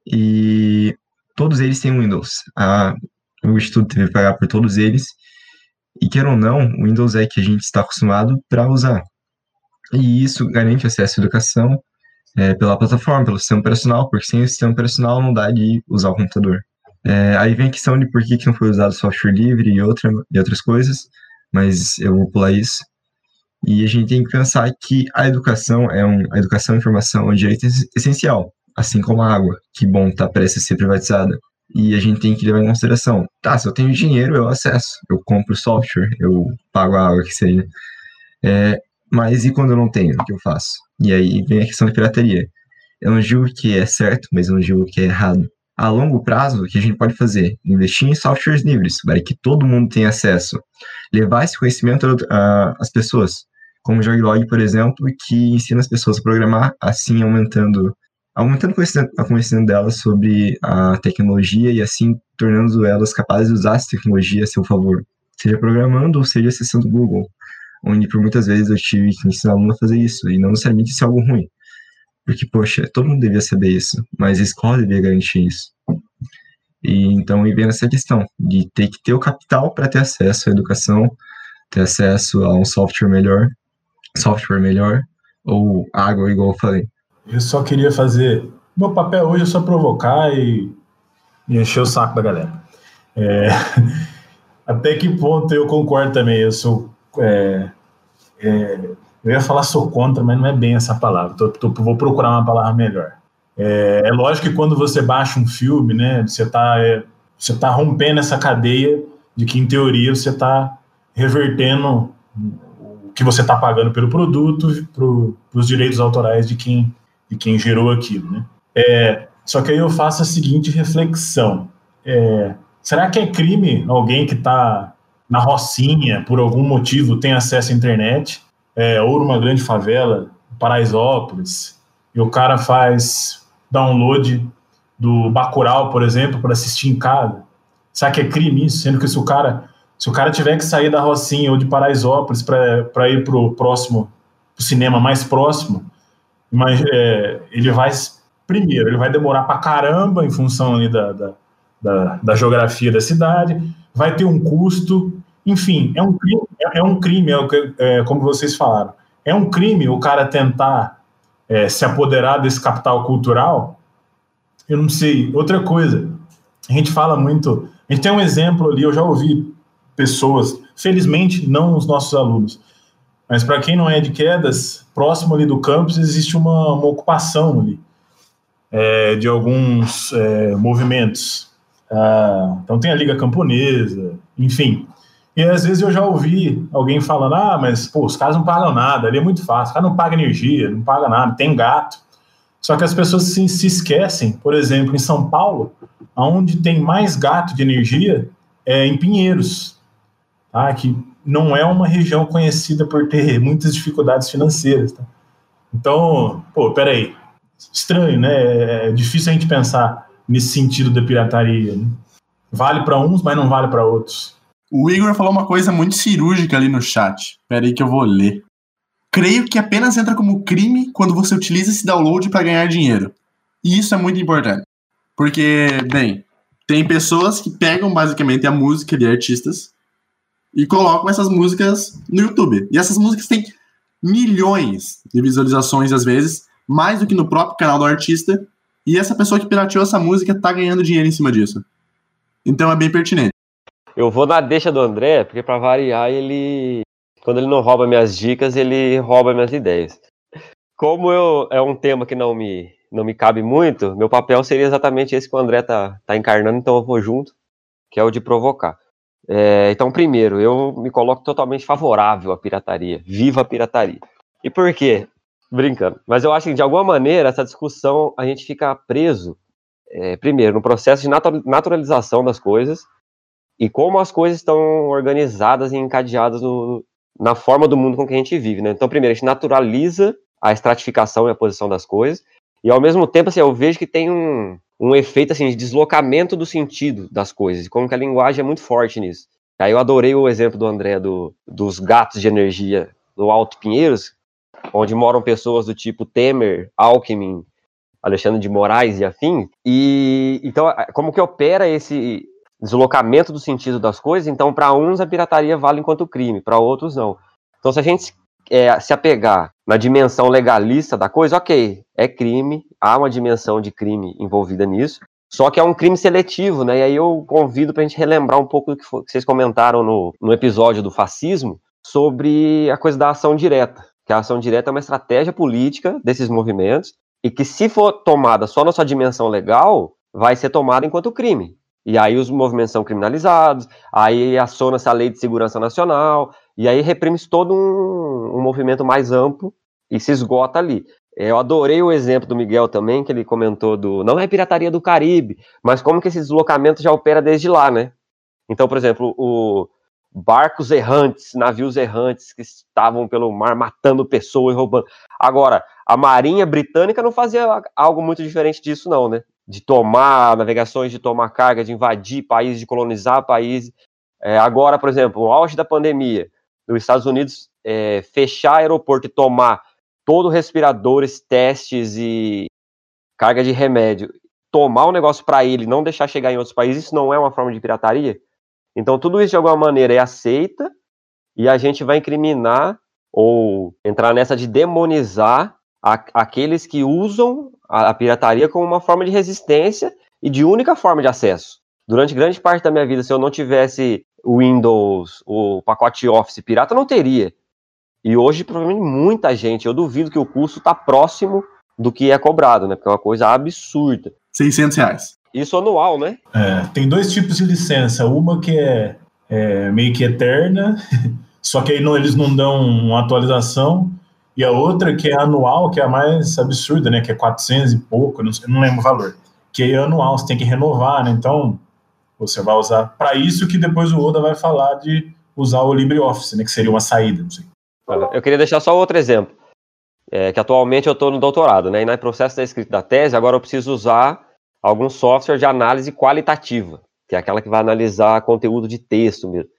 E todos eles têm Windows. A, o instituto teve que pagar por todos eles. E quer ou não, o Windows é que a gente está acostumado para usar. E isso garante acesso à educação é, pela plataforma, pelo sistema operacional, porque sem o sistema operacional não dá de usar o computador. É, aí vem a questão de por que, que não foi usado software livre e, outra, e outras coisas, mas eu vou pular isso. E a gente tem que pensar que a educação é um, a educação e informação é um direito essencial, assim como a água, que bom está prestes a ser privatizada. E a gente tem que levar em consideração, tá, se eu tenho dinheiro, eu acesso, eu compro software, eu pago a água, que seja. É, mas e quando eu não tenho, o que eu faço? E aí vem a questão da pirataria. Eu não digo que é certo, mas eu não digo que é errado. A longo prazo, o que a gente pode fazer? Investir em softwares livres, para que todo mundo tenha acesso. Levar esse conhecimento às pessoas. Como o Joglog, por exemplo, que ensina as pessoas a programar, assim aumentando aumentando a conhecimento delas sobre a tecnologia e assim tornando elas capazes de usar essa tecnologia a seu favor, seja programando ou seja acessando o Google onde por muitas vezes eu tive que ensinar aluno a fazer isso, e não necessariamente isso é algo ruim. Porque, poxa, todo mundo devia saber isso, mas a escola devia garantir isso. E então vem essa questão de ter que ter o capital para ter acesso à educação, ter acesso a um software melhor, software melhor, ou água, igual eu falei. Eu só queria fazer. Meu papel hoje é só provocar e, e encher o saco da galera. É... Até que ponto eu concordo também. Eu sou é, é, eu ia falar sou contra, mas não é bem essa palavra. Tô, tô, vou procurar uma palavra melhor. É, é, lógico que quando você baixa um filme, né, você está é, você tá rompendo essa cadeia de que, em teoria, você está revertendo o que você está pagando pelo produto para os direitos autorais de quem, de quem gerou aquilo. Né? É, só que aí eu faço a seguinte reflexão. É, será que é crime alguém que está na Rocinha, por algum motivo, tem acesso à internet, é, ou numa grande favela, Paraisópolis, e o cara faz download do Bacurau, por exemplo, para assistir em casa. Será que é crime isso? Sendo que se o cara, se o cara tiver que sair da Rocinha ou de Paraisópolis para ir para o próximo, pro cinema mais próximo, mas, é, ele vai, primeiro, ele vai demorar para caramba em função ali da, da, da, da geografia da cidade, vai ter um custo, enfim, é um crime, é, é um crime é, é, como vocês falaram, é um crime o cara tentar é, se apoderar desse capital cultural. Eu não sei. Outra coisa, a gente fala muito, a gente tem um exemplo ali, eu já ouvi pessoas, felizmente não os nossos alunos, mas para quem não é de quedas, próximo ali do campus existe uma, uma ocupação ali é, de alguns é, movimentos ah, então tem a Liga Camponesa, enfim. E às vezes eu já ouvi alguém falando: ah, mas pô, os caras não pagam nada, ali é muito fácil, os caras não pagam energia, não pagam nada, tem gato. Só que as pessoas se, se esquecem, por exemplo, em São Paulo, onde tem mais gato de energia é em Pinheiros, tá? que não é uma região conhecida por ter muitas dificuldades financeiras. Tá? Então, pô, peraí, estranho, né? É difícil a gente pensar nesse sentido da pirataria. Né? Vale para uns, mas não vale para outros. O Igor falou uma coisa muito cirúrgica ali no chat. Peraí que eu vou ler. Creio que apenas entra como crime quando você utiliza esse download para ganhar dinheiro. E isso é muito importante. Porque, bem, tem pessoas que pegam basicamente a música de artistas e colocam essas músicas no YouTube. E essas músicas têm milhões de visualizações às vezes, mais do que no próprio canal do artista, e essa pessoa que pirateou essa música tá ganhando dinheiro em cima disso. Então é bem pertinente. Eu vou na deixa do André, porque para variar ele quando ele não rouba minhas dicas, ele rouba minhas ideias. Como eu, é um tema que não me, não me cabe muito, meu papel seria exatamente esse que o André tá, tá encarnando, então eu vou junto, que é o de provocar. É, então, primeiro, eu me coloco totalmente favorável à pirataria. Viva a pirataria. E por quê? Brincando. Mas eu acho que, de alguma maneira, essa discussão a gente fica preso, é, primeiro, no processo de naturalização das coisas e como as coisas estão organizadas e encadeadas no, na forma do mundo com que a gente vive, né? Então, primeiro, a gente naturaliza a estratificação e a posição das coisas, e ao mesmo tempo, assim, eu vejo que tem um, um efeito, assim, de deslocamento do sentido das coisas, como que a linguagem é muito forte nisso. Aí eu adorei o exemplo do André do, dos gatos de energia no Alto Pinheiros, onde moram pessoas do tipo Temer, Alckmin, Alexandre de Moraes e afim. E então, como que opera esse deslocamento do sentido das coisas, então para uns a pirataria vale enquanto crime, para outros não. Então se a gente é, se apegar na dimensão legalista da coisa, ok, é crime, há uma dimensão de crime envolvida nisso, só que é um crime seletivo, né? E aí eu convido para a gente relembrar um pouco do que, foi, que vocês comentaram no, no episódio do fascismo sobre a coisa da ação direta, que a ação direta é uma estratégia política desses movimentos e que se for tomada só na sua dimensão legal, vai ser tomada enquanto crime. E aí os movimentos são criminalizados, aí aciona-se a lei de segurança nacional, e aí reprime-se todo um, um, movimento mais amplo e se esgota ali. Eu adorei o exemplo do Miguel também, que ele comentou do. Não é pirataria do Caribe, mas como que esse deslocamento já opera desde lá, né? Então, por exemplo, o barcos errantes, navios errantes que estavam pelo mar matando pessoas e roubando. Agora, a Marinha Britânica não fazia algo muito diferente disso, não, né? de tomar navegações, de tomar carga, de invadir países, de colonizar países. É, agora, por exemplo, o auge da pandemia, os Estados Unidos é, fechar aeroporto e tomar todo respiradores, testes e carga de remédio, tomar o um negócio para ele, não deixar chegar em outros países, isso não é uma forma de pirataria? Então, tudo isso de alguma maneira é aceita e a gente vai incriminar ou entrar nessa de demonizar a, aqueles que usam a, a pirataria como uma forma de resistência e de única forma de acesso. Durante grande parte da minha vida, se eu não tivesse Windows, o pacote Office pirata, não teria. E hoje, provavelmente, muita gente, eu duvido que o custo está próximo do que é cobrado, né? Porque é uma coisa absurda. 600 reais. Isso anual, né? É, tem dois tipos de licença. Uma que é, é meio que eterna, só que aí não, eles não dão uma atualização. E a outra que é anual, que é a mais absurda, né? Que é 400 e pouco, não, sei, não lembro o valor. Que é anual, você tem que renovar, né? Então, você vai usar para isso que depois o Oda vai falar de usar o LibreOffice, né? Que seria uma saída, não sei. Eu queria deixar só outro exemplo. É, que atualmente eu estou no doutorado, né? E no processo da escrita da tese, agora eu preciso usar algum software de análise qualitativa, que é aquela que vai analisar conteúdo de texto mesmo.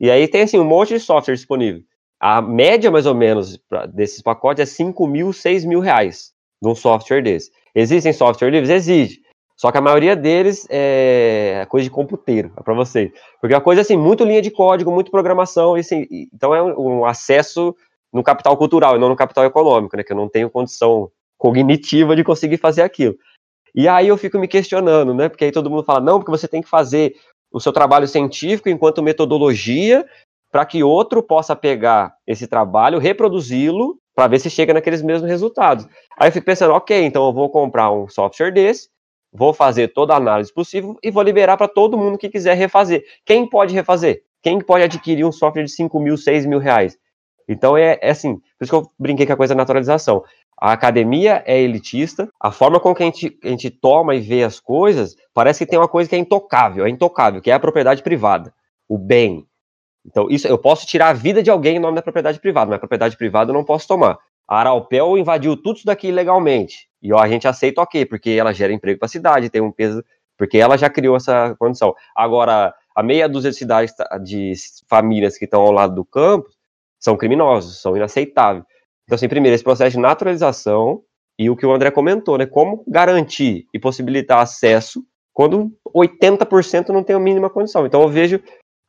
E aí tem assim um monte de software disponível. A média, mais ou menos, pra, desses pacotes é 5 mil, 6 mil reais num software desse. Existem software livres? Existe. Só que a maioria deles é coisa de computeiro, é para vocês. Porque é uma coisa assim, muito linha de código, muito programação, e, assim, então é um, um acesso no capital cultural e não no capital econômico, né? Que eu não tenho condição cognitiva de conseguir fazer aquilo. E aí eu fico me questionando, né? Porque aí todo mundo fala, não, porque você tem que fazer o seu trabalho científico enquanto metodologia para que outro possa pegar esse trabalho, reproduzi-lo, para ver se chega naqueles mesmos resultados. Aí eu fico pensando, ok, então eu vou comprar um software desse, vou fazer toda a análise possível e vou liberar para todo mundo que quiser refazer. Quem pode refazer? Quem pode adquirir um software de 5 mil, 6 mil reais? Então é, é assim, por isso que eu brinquei com a coisa da naturalização. A academia é elitista, a forma com que a gente, a gente toma e vê as coisas, parece que tem uma coisa que é intocável, é intocável, que é a propriedade privada, o bem. Então, isso eu posso tirar a vida de alguém em nome da propriedade privada, mas a propriedade privada eu não posso tomar. A Aralpel invadiu tudo isso daqui ilegalmente. E ó, a gente aceita ok, porque ela gera emprego para a cidade, tem um peso, porque ela já criou essa condição. Agora, a meia dúzia de cidades de famílias que estão ao lado do campo são criminosos, são inaceitáveis. Então, assim, primeiro, esse processo de naturalização e o que o André comentou, né? Como garantir e possibilitar acesso quando 80% não tem a mínima condição. Então, eu vejo,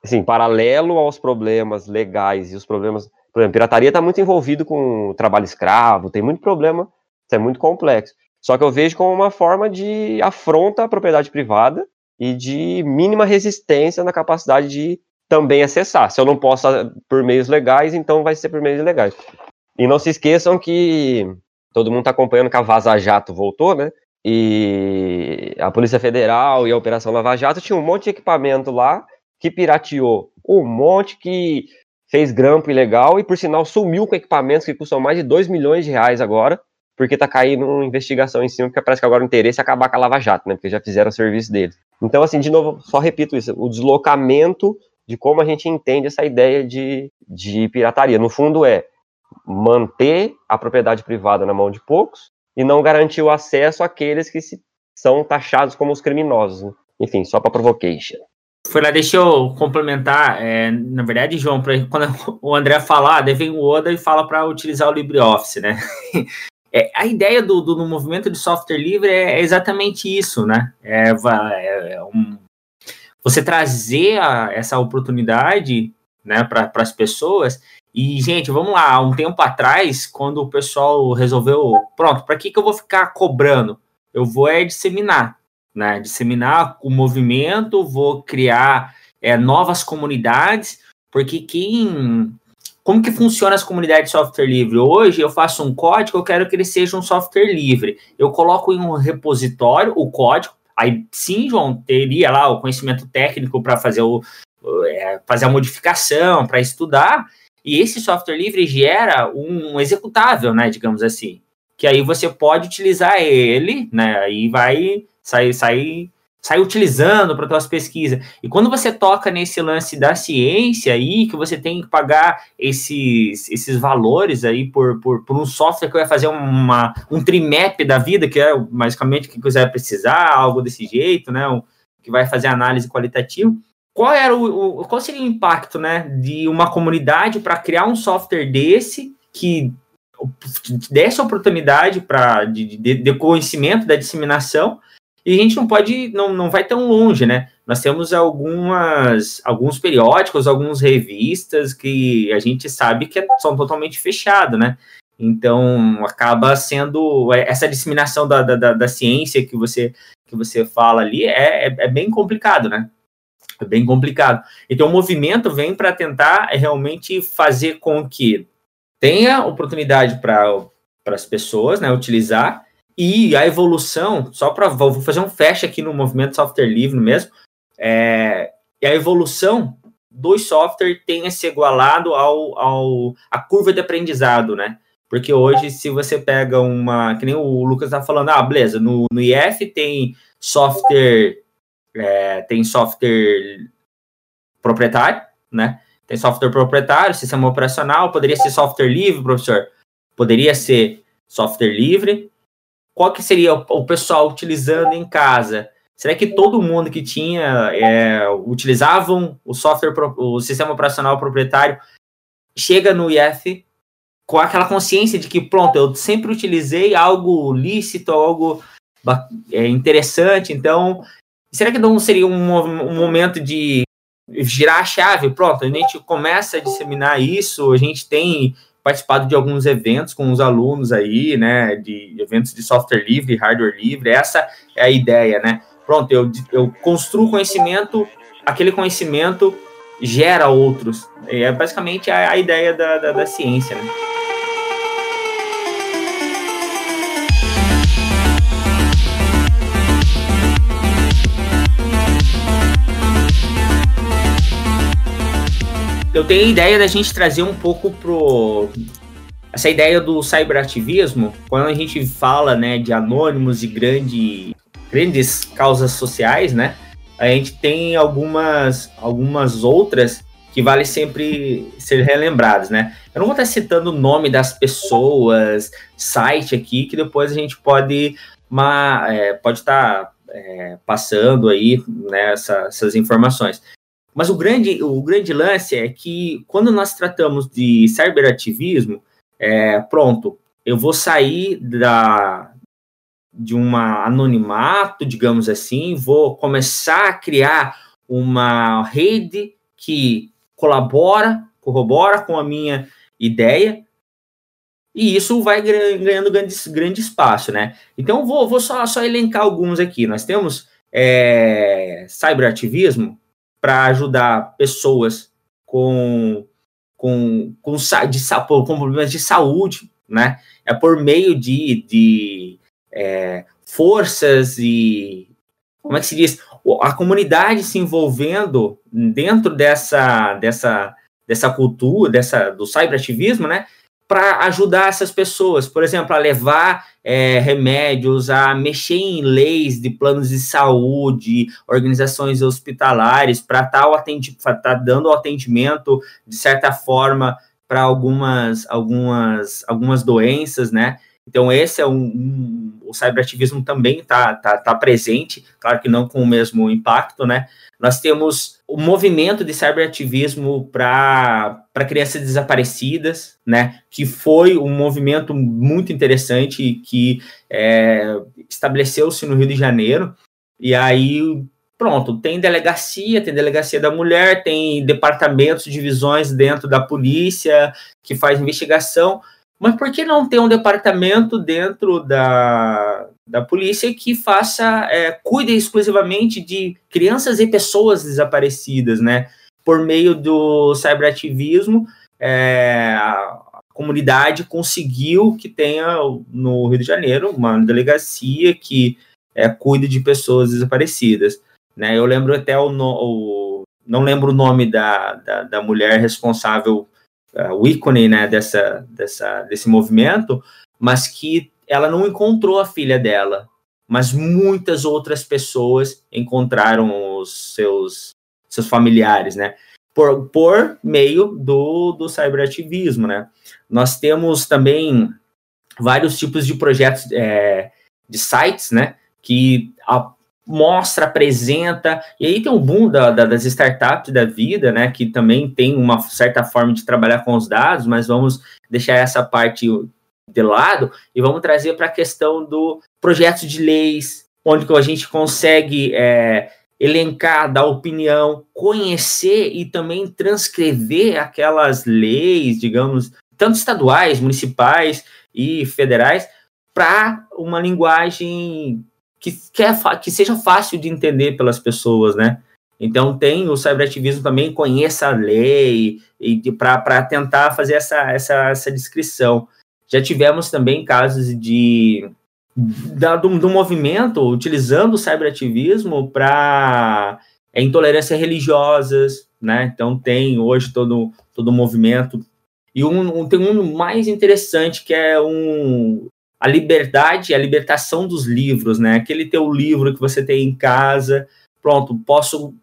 assim, paralelo aos problemas legais e os problemas. Por exemplo, pirataria está muito envolvido com trabalho escravo, tem muito problema, isso é muito complexo. Só que eu vejo como uma forma de afronta à propriedade privada e de mínima resistência na capacidade de também acessar. Se eu não posso por meios legais, então vai ser por meios ilegais. E não se esqueçam que todo mundo está acompanhando que a Vaza Jato voltou, né? E a Polícia Federal e a Operação Lava Jato tinha um monte de equipamento lá que pirateou um monte que fez grampo ilegal e, por sinal, sumiu com equipamentos que custam mais de 2 milhões de reais agora, porque tá caindo uma investigação em cima, porque parece que agora o interesse é acabar com a Lava Jato, né? Porque já fizeram o serviço deles. Então, assim, de novo, só repito isso: o deslocamento de como a gente entende essa ideia de, de pirataria. No fundo, é manter a propriedade privada na mão de poucos e não garantir o acesso àqueles que se, são taxados como os criminosos. Né? Enfim, só para provocation. Foi lá, deixa eu complementar. É, na verdade, João, pra, quando o André falar, deve o Oda e fala para utilizar o LibreOffice, né? É, a ideia do, do, do, movimento de software livre é, é exatamente isso, né? É, é, é um, você trazer a, essa oportunidade né, para as pessoas e, gente, vamos lá, um tempo atrás, quando o pessoal resolveu, pronto, para que, que eu vou ficar cobrando? Eu vou é disseminar, né? Disseminar o movimento, vou criar é, novas comunidades, porque quem. Como que funciona as comunidades de software livre? Hoje eu faço um código, eu quero que ele seja um software livre. Eu coloco em um repositório o código, aí sim, João, teria lá o conhecimento técnico para fazer, o, é, fazer a modificação, para estudar, e esse software livre gera um executável, né, digamos assim, que aí você pode utilizar ele, né, aí vai sair, sair, sair utilizando para suas pesquisas. E quando você toca nesse lance da ciência aí, que você tem que pagar esses, esses valores aí por, por, por um software que vai fazer uma, um trimap da vida, que é basicamente o que você vai precisar, algo desse jeito, né, que vai fazer análise qualitativa, qual era o, o, qual seria o impacto, né, de uma comunidade para criar um software desse que desse oportunidade para de, de, de, conhecimento da disseminação e a gente não pode não, não vai tão longe, né? Nós temos algumas alguns periódicos, algumas revistas que a gente sabe que são totalmente fechados, né? Então acaba sendo essa disseminação da, da, da ciência que você que você fala ali é, é, é bem complicado, né? É bem complicado. Então, o movimento vem para tentar realmente fazer com que tenha oportunidade para as pessoas né, utilizar e a evolução, só para. Vou fazer um fecha aqui no movimento software livre mesmo. É, e a evolução do software tenha se igualado ao, ao a curva de aprendizado, né? Porque hoje, se você pega uma. Que nem o Lucas está falando, ah, beleza, no, no IF tem software é, tem software proprietário, né? Tem software proprietário, sistema operacional, poderia ser software livre, professor? Poderia ser software livre. Qual que seria o pessoal utilizando em casa? Será que todo mundo que tinha é, utilizavam o software, o sistema operacional proprietário chega no IF com aquela consciência de que pronto, eu sempre utilizei algo lícito, algo é, interessante, então será que não seria um, um momento de girar a chave? Pronto, a gente começa a disseminar isso, a gente tem participado de alguns eventos com os alunos aí, né, de eventos de software livre, hardware livre, essa é a ideia, né? Pronto, eu, eu construo conhecimento, aquele conhecimento gera outros. É basicamente a, a ideia da, da, da ciência, né? Eu tenho a ideia da gente trazer um pouco pro essa ideia do cyberativismo, quando a gente fala né, de anônimos e grande, grandes causas sociais, né, a gente tem algumas, algumas outras que vale sempre ser relembradas, né? Eu não vou estar citando o nome das pessoas, site aqui, que depois a gente pode, uma, é, pode estar é, passando aí né, essa, essas informações. Mas o grande, o grande lance é que quando nós tratamos de cyberativismo, é, pronto, eu vou sair da, de um anonimato, digamos assim, vou começar a criar uma rede que colabora, corrobora com a minha ideia, e isso vai ganhando grande, grande espaço, né? Então, vou, vou só, só elencar alguns aqui. Nós temos é, cyberativismo para ajudar pessoas com, com, com, de, com problemas de saúde, né? É por meio de, de é, forças e como é que se diz? A comunidade se envolvendo dentro dessa, dessa, dessa cultura, dessa, do cyberativismo, né? Para ajudar essas pessoas, por exemplo, a levar é, remédios, a mexer em leis de planos de saúde, organizações hospitalares, para estar tá, tá dando atendimento, de certa forma, para algumas, algumas, algumas doenças, né? Então, esse é um, um o cyberativismo também está tá, tá presente, claro que não com o mesmo impacto, né? Nós temos o movimento de cyberativismo para crianças desaparecidas, né? Que foi um movimento muito interessante que é, estabeleceu-se no Rio de Janeiro. E aí, pronto, tem delegacia, tem delegacia da mulher, tem departamentos, divisões dentro da polícia que faz investigação mas por que não ter um departamento dentro da, da polícia que faça, é, cuide exclusivamente de crianças e pessoas desaparecidas, né? Por meio do cyberativismo, é, a comunidade conseguiu que tenha no Rio de Janeiro uma delegacia que é, cuide de pessoas desaparecidas. Né? Eu lembro até o, o não lembro o nome da, da, da mulher responsável uh, o ícone né, dessa, dessa, desse movimento, mas que ela não encontrou a filha dela, mas muitas outras pessoas encontraram os seus, seus familiares, né? Por, por meio do, do cyberativismo, né? Nós temos também vários tipos de projetos é, de sites, né? Que a, mostra, apresenta, e aí tem o boom da, da, das startups da vida, né, que também tem uma certa forma de trabalhar com os dados, mas vamos deixar essa parte de lado e vamos trazer para a questão do projeto de leis, onde a gente consegue é, elencar, dar opinião, conhecer e também transcrever aquelas leis, digamos, tanto estaduais, municipais e federais, para uma linguagem que, que, é, que seja fácil de entender pelas pessoas, né? Então tem o cyberativismo também conheça a lei e para tentar fazer essa, essa, essa descrição. Já tivemos também casos de do, do movimento utilizando o cyberativismo para é, intolerâncias religiosas, né? Então tem hoje todo todo o movimento e um, um, tem um mais interessante que é um a liberdade, a libertação dos livros, né? Aquele teu livro que você tem em casa, pronto, posso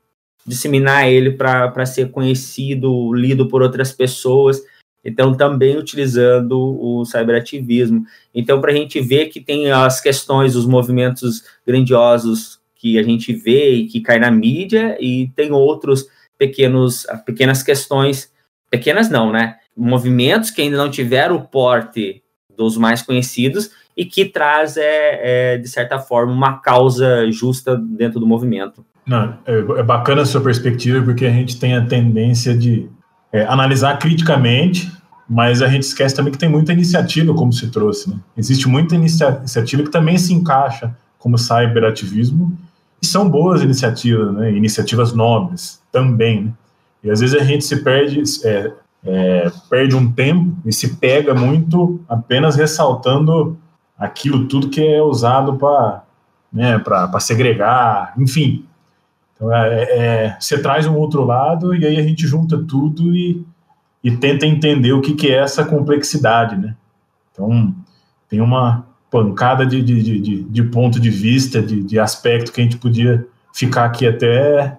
disseminar ele para ser conhecido, lido por outras pessoas. Então, também utilizando o cyberativismo. Então, para a gente ver que tem as questões, os movimentos grandiosos que a gente vê e que cai na mídia, e tem outros pequenos, pequenas questões, pequenas não, né? Movimentos que ainda não tiveram o porte dos mais conhecidos e que traz, é, é, de certa forma, uma causa justa dentro do movimento. Não, é, é bacana a sua perspectiva, porque a gente tem a tendência de é, analisar criticamente, mas a gente esquece também que tem muita iniciativa, como se trouxe. Né? Existe muita inicia iniciativa que também se encaixa como cyberativismo, e são boas iniciativas, né? iniciativas nobres também. Né? E às vezes a gente se perde, é, é, perde um tempo e se pega muito apenas ressaltando aquilo tudo que é usado para né, segregar, enfim. Então, é, é, você traz um outro lado e aí a gente junta tudo e, e tenta entender o que, que é essa complexidade, né? Então, tem uma pancada de, de, de, de ponto de vista, de, de aspecto que a gente podia ficar aqui até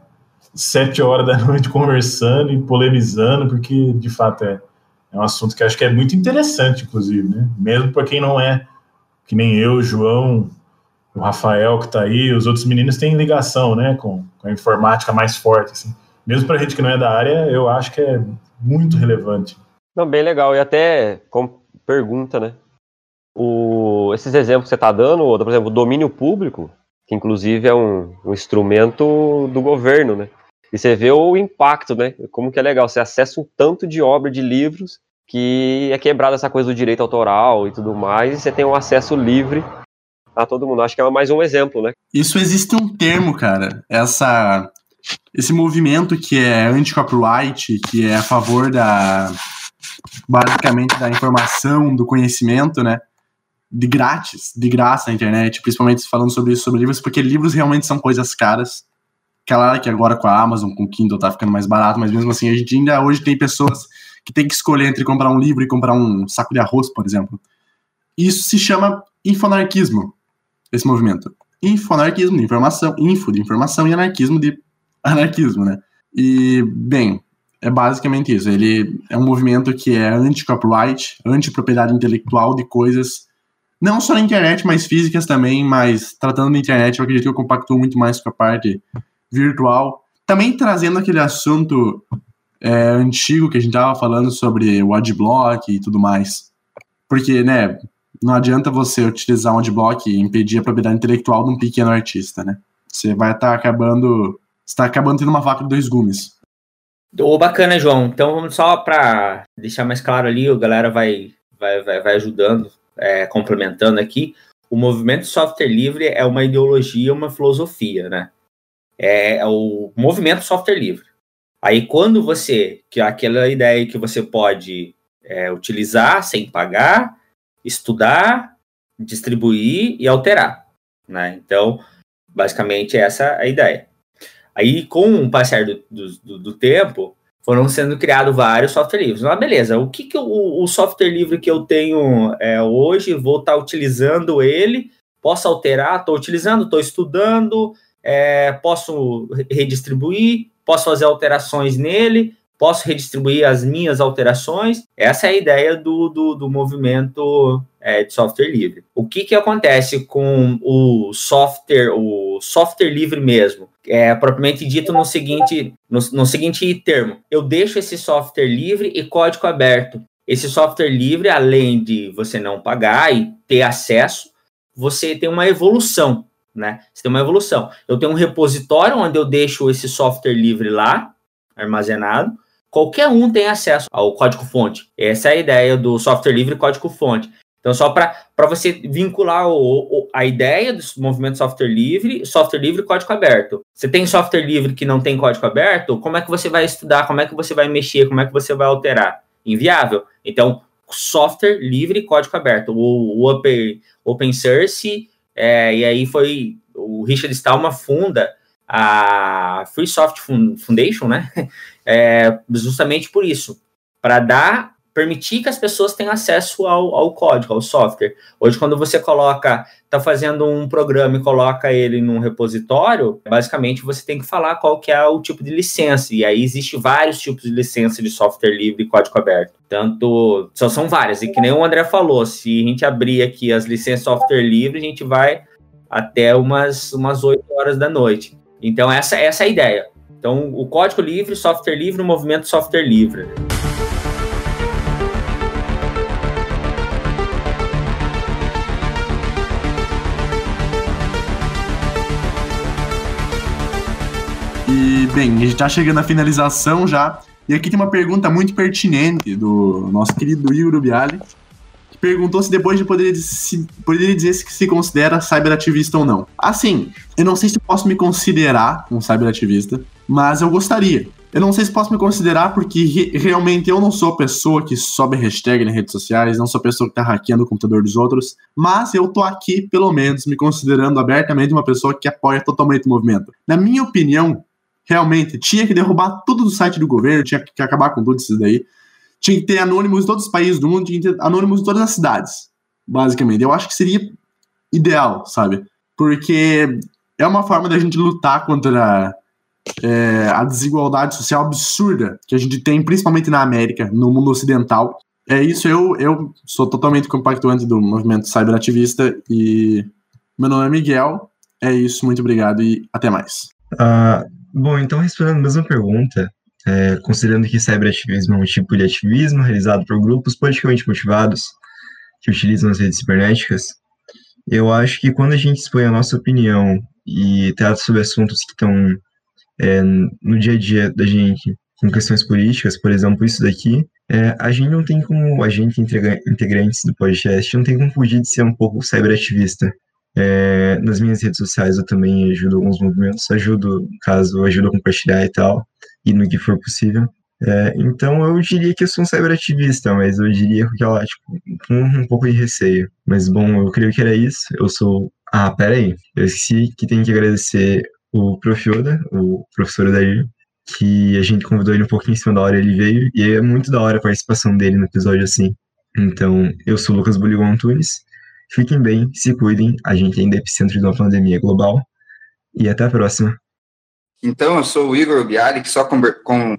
sete horas da noite conversando e polemizando, porque de fato é, é um assunto que acho que é muito interessante, inclusive, né? Mesmo para quem não é, que nem eu, João, o Rafael que está aí, os outros meninos têm ligação, né, com, com a informática mais forte, assim. Mesmo para gente que não é da área, eu acho que é muito relevante. Não, bem legal. E até como pergunta, né? O, esses exemplos que você está dando, por exemplo, o domínio público, que inclusive é um, um instrumento do governo, né? E você vê o impacto, né? Como que é legal, você acessa um tanto de obra, de livros, que é quebrada essa coisa do direito autoral e tudo mais, e você tem um acesso livre a todo mundo. Acho que é mais um exemplo, né? Isso existe um termo, cara. Essa, esse movimento que é anti-copyright, que é a favor da basicamente da informação, do conhecimento, né? De grátis, de graça na internet, principalmente falando sobre isso, sobre livros, porque livros realmente são coisas caras. Claro que agora com a Amazon, com o Kindle tá ficando mais barato, mas mesmo assim a gente ainda hoje tem pessoas que tem que escolher entre comprar um livro e comprar um saco de arroz, por exemplo. Isso se chama infonarquismo, esse movimento. Infonarquismo de informação, info de informação e anarquismo de anarquismo, né? E, bem, é basicamente isso. Ele é um movimento que é anti-copyright, anti-propriedade intelectual de coisas, não só na internet, mas físicas também, mas tratando da internet, eu acredito que eu compactuo muito mais com a parte virtual. Também trazendo aquele assunto é, antigo que a gente tava falando sobre o adblock e tudo mais. Porque, né, não adianta você utilizar um adblock e impedir a propriedade intelectual de um pequeno artista, né? Você vai estar tá acabando. Está acabando tendo uma vaca de dois gumes. Ô, bacana, João. Então vamos só para deixar mais claro ali, o galera vai, vai, vai, vai ajudando, é, complementando aqui. O movimento software livre é uma ideologia, uma filosofia, né? É, é o movimento software livre. Aí quando você, que é aquela ideia que você pode é, utilizar sem pagar, estudar, distribuir e alterar, né? Então, basicamente essa é a ideia. Aí, com o passar do, do, do tempo, foram sendo criados vários software livres. Ah, beleza, o que, que o, o software livre que eu tenho é, hoje, vou estar tá utilizando ele, posso alterar, estou utilizando, estou estudando, é, posso redistribuir, posso fazer alterações nele, posso redistribuir as minhas alterações. Essa é a ideia do, do, do movimento é, de software livre. O que, que acontece com o software, o software livre mesmo? É propriamente dito no seguinte, no, no seguinte termo: eu deixo esse software livre e código aberto. Esse software livre, além de você não pagar e ter acesso, você tem uma evolução, né? Você tem uma evolução. Eu tenho um repositório onde eu deixo esse software livre lá, armazenado, qualquer um tem acesso ao código-fonte. Essa é a ideia do software livre código-fonte. Então, só para você vincular o, o, a ideia do movimento software livre, software livre e código aberto. Você tem software livre que não tem código aberto, como é que você vai estudar, como é que você vai mexer, como é que você vai alterar? Inviável. Então, software livre e código aberto. O, o open, open source, é, e aí foi o Richard Stallman funda a Free Software Foundation, né? É, justamente por isso, para dar, permitir que as pessoas tenham acesso ao, ao código, ao software. Hoje, quando você coloca, está fazendo um programa e coloca ele num repositório, basicamente você tem que falar qual que é o tipo de licença. E aí existe vários tipos de licença de software livre e código aberto. Tanto, só são várias. E que nem o André falou, se a gente abrir aqui as licenças software livre, a gente vai até umas, umas 8 horas da noite. Então, essa, essa é a ideia. Então, o código livre, software livre, o movimento software livre. E, bem, a gente está chegando à finalização já. E aqui tem uma pergunta muito pertinente do nosso querido Igor Bialy, perguntou se depois de poderia, se, poderia dizer se se considera cyberativista ou não. Assim, eu não sei se posso me considerar um cyberativista, mas eu gostaria. Eu não sei se posso me considerar porque re realmente eu não sou a pessoa que sobe hashtag nas redes sociais, não sou a pessoa que tá hackeando o computador dos outros, mas eu tô aqui, pelo menos, me considerando abertamente uma pessoa que apoia totalmente o movimento. Na minha opinião, realmente, tinha que derrubar tudo do site do governo, tinha que acabar com tudo isso daí tinha que ter anônimos em todos os países do mundo, tinha que ter anônimos em todas as cidades, basicamente. Eu acho que seria ideal, sabe? Porque é uma forma da gente lutar contra é, a desigualdade social absurda que a gente tem, principalmente na América, no mundo ocidental. É isso, eu, eu sou totalmente compactuante do movimento cyberativista e meu nome é Miguel. É isso, muito obrigado e até mais. Uh, bom, então respondendo a mesma pergunta, é, considerando que cyberativismo é um tipo de ativismo realizado por grupos politicamente motivados que utilizam as redes cibernéticas, eu acho que quando a gente expõe a nossa opinião e trata sobre assuntos que estão é, no dia a dia da gente, com questões políticas, por exemplo, isso daqui, é, a gente não tem como, a gente integrantes do podcast, não tem como fugir de ser um pouco cyberativista. É, nas minhas redes sociais eu também ajudo alguns movimentos, ajudo, caso ajudo a compartilhar e tal, e no que for possível. É, então eu diria que eu sou um cyberativista, mas eu diria com aquela, tipo, com um pouco de receio. Mas bom, eu creio que era isso. Eu sou. Ah, pera aí. Eu esqueci que tem que agradecer o Prof. O professor Odair, que a gente convidou ele um pouquinho em cima da hora, ele veio, e é muito da hora a participação dele no episódio assim. Então, eu sou o Lucas Buligon Antunes, fiquem bem, se cuidem, a gente ainda é epicentro de uma pandemia global, e até a próxima. Então, eu sou o Igor Biali, que só, com,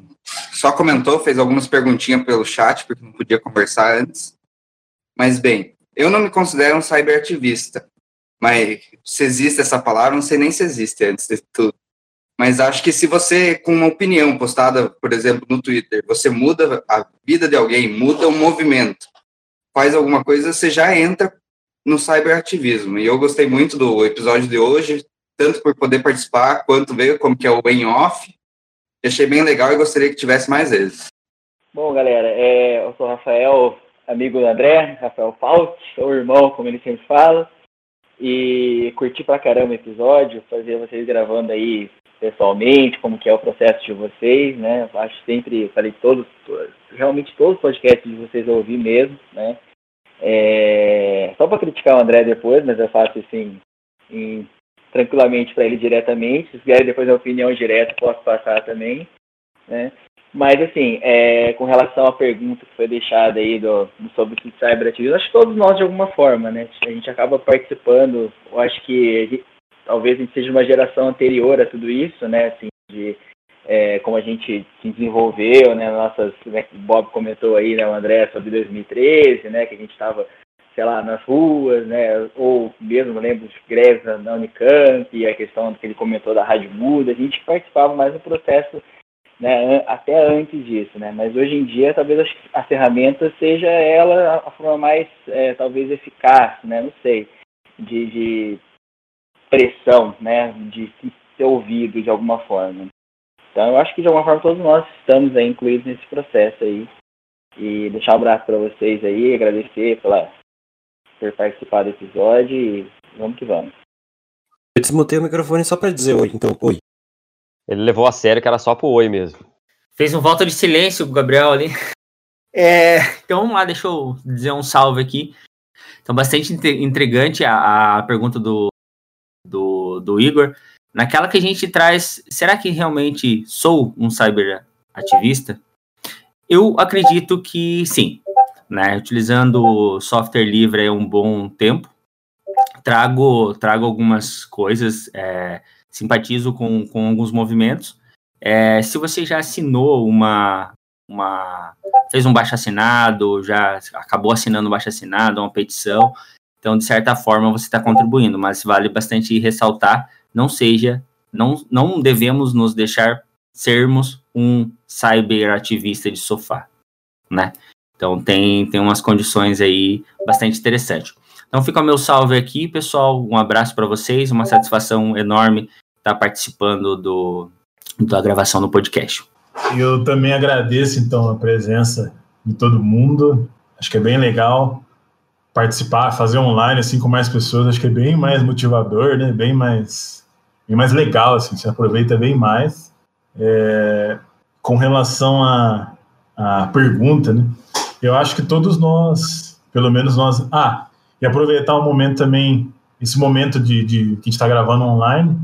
só comentou, fez algumas perguntinhas pelo chat, porque não podia conversar antes. Mas, bem, eu não me considero um cyberativista, mas se existe essa palavra, não sei nem se existe antes de tudo. Mas acho que se você, com uma opinião postada, por exemplo, no Twitter, você muda a vida de alguém, muda um movimento, faz alguma coisa, você já entra no cyberativismo. E eu gostei muito do episódio de hoje, tanto por poder participar, quanto ver como que é o em off. Achei bem legal e gostaria que tivesse mais vezes. Bom, galera, é, eu sou o Rafael, amigo do André, Rafael Faust, o irmão, como ele sempre fala. E curti pra caramba o episódio, fazer vocês gravando aí pessoalmente, como que é o processo de vocês, né? Acho sempre, falei todos, realmente todos os podcasts de vocês eu ouvi mesmo, né? É, só para criticar o André depois, mas eu faço assim em, tranquilamente para ele diretamente. Se quiser depois a opinião direta, posso passar também, né? Mas assim, é, com relação à pergunta que foi deixada aí do, sobre o cyberativismo, acho que todos nós de alguma forma, né? A gente acaba participando, eu acho que talvez a gente seja uma geração anterior a tudo isso, né? Assim, de é, como a gente se desenvolveu, né? Nossas, né, o Bob comentou aí, né, o André, sobre 2013, né? Que a gente estava, sei lá, nas ruas, né? Ou mesmo, lembro de greves na Unicamp, e a questão que ele comentou da Rádio Muda, a gente participava mais do processo, né? Até antes disso, né? Mas hoje em dia, talvez a ferramenta seja ela a forma mais, é, talvez, eficaz, né? Não sei, de, de pressão, né, de ser ouvido de alguma forma. Então, eu acho que de alguma forma todos nós estamos aí incluídos nesse processo aí. E deixar um abraço para vocês aí, agradecer pela, por participar do episódio e vamos que vamos. Eu desmutei o microfone só para dizer oi, então, oi. Ele levou a sério que era só pro oi mesmo. Fez um voto de silêncio o Gabriel ali. É, então vamos lá, deixa eu dizer um salve aqui. Então, bastante intrigante a, a pergunta do, do, do Igor, naquela que a gente traz, será que realmente sou um cyber ativista? Eu acredito que sim, né? Utilizando software livre é um bom tempo. Trago, trago algumas coisas, é, simpatizo com, com alguns movimentos. É, se você já assinou uma, uma. fez um baixo assinado, já acabou assinando um baixo assinado, uma petição, então, de certa forma, você está contribuindo, mas vale bastante ressaltar, não seja, não, não devemos nos deixar sermos um cyberativista de sofá, né? Então, tem, tem umas condições aí bastante interessantes. Então, fica o meu salve aqui, pessoal. Um abraço para vocês, uma satisfação enorme estar participando do, da gravação do podcast. Eu também agradeço, então, a presença de todo mundo. Acho que é bem legal participar, fazer online assim com mais pessoas, acho que é bem mais motivador, né? Bem mais, bem mais legal, assim, você aproveita bem mais. É, com relação à pergunta, né? Eu acho que todos nós, pelo menos nós, ah, e aproveitar o momento também, esse momento de, de que a gente está gravando online,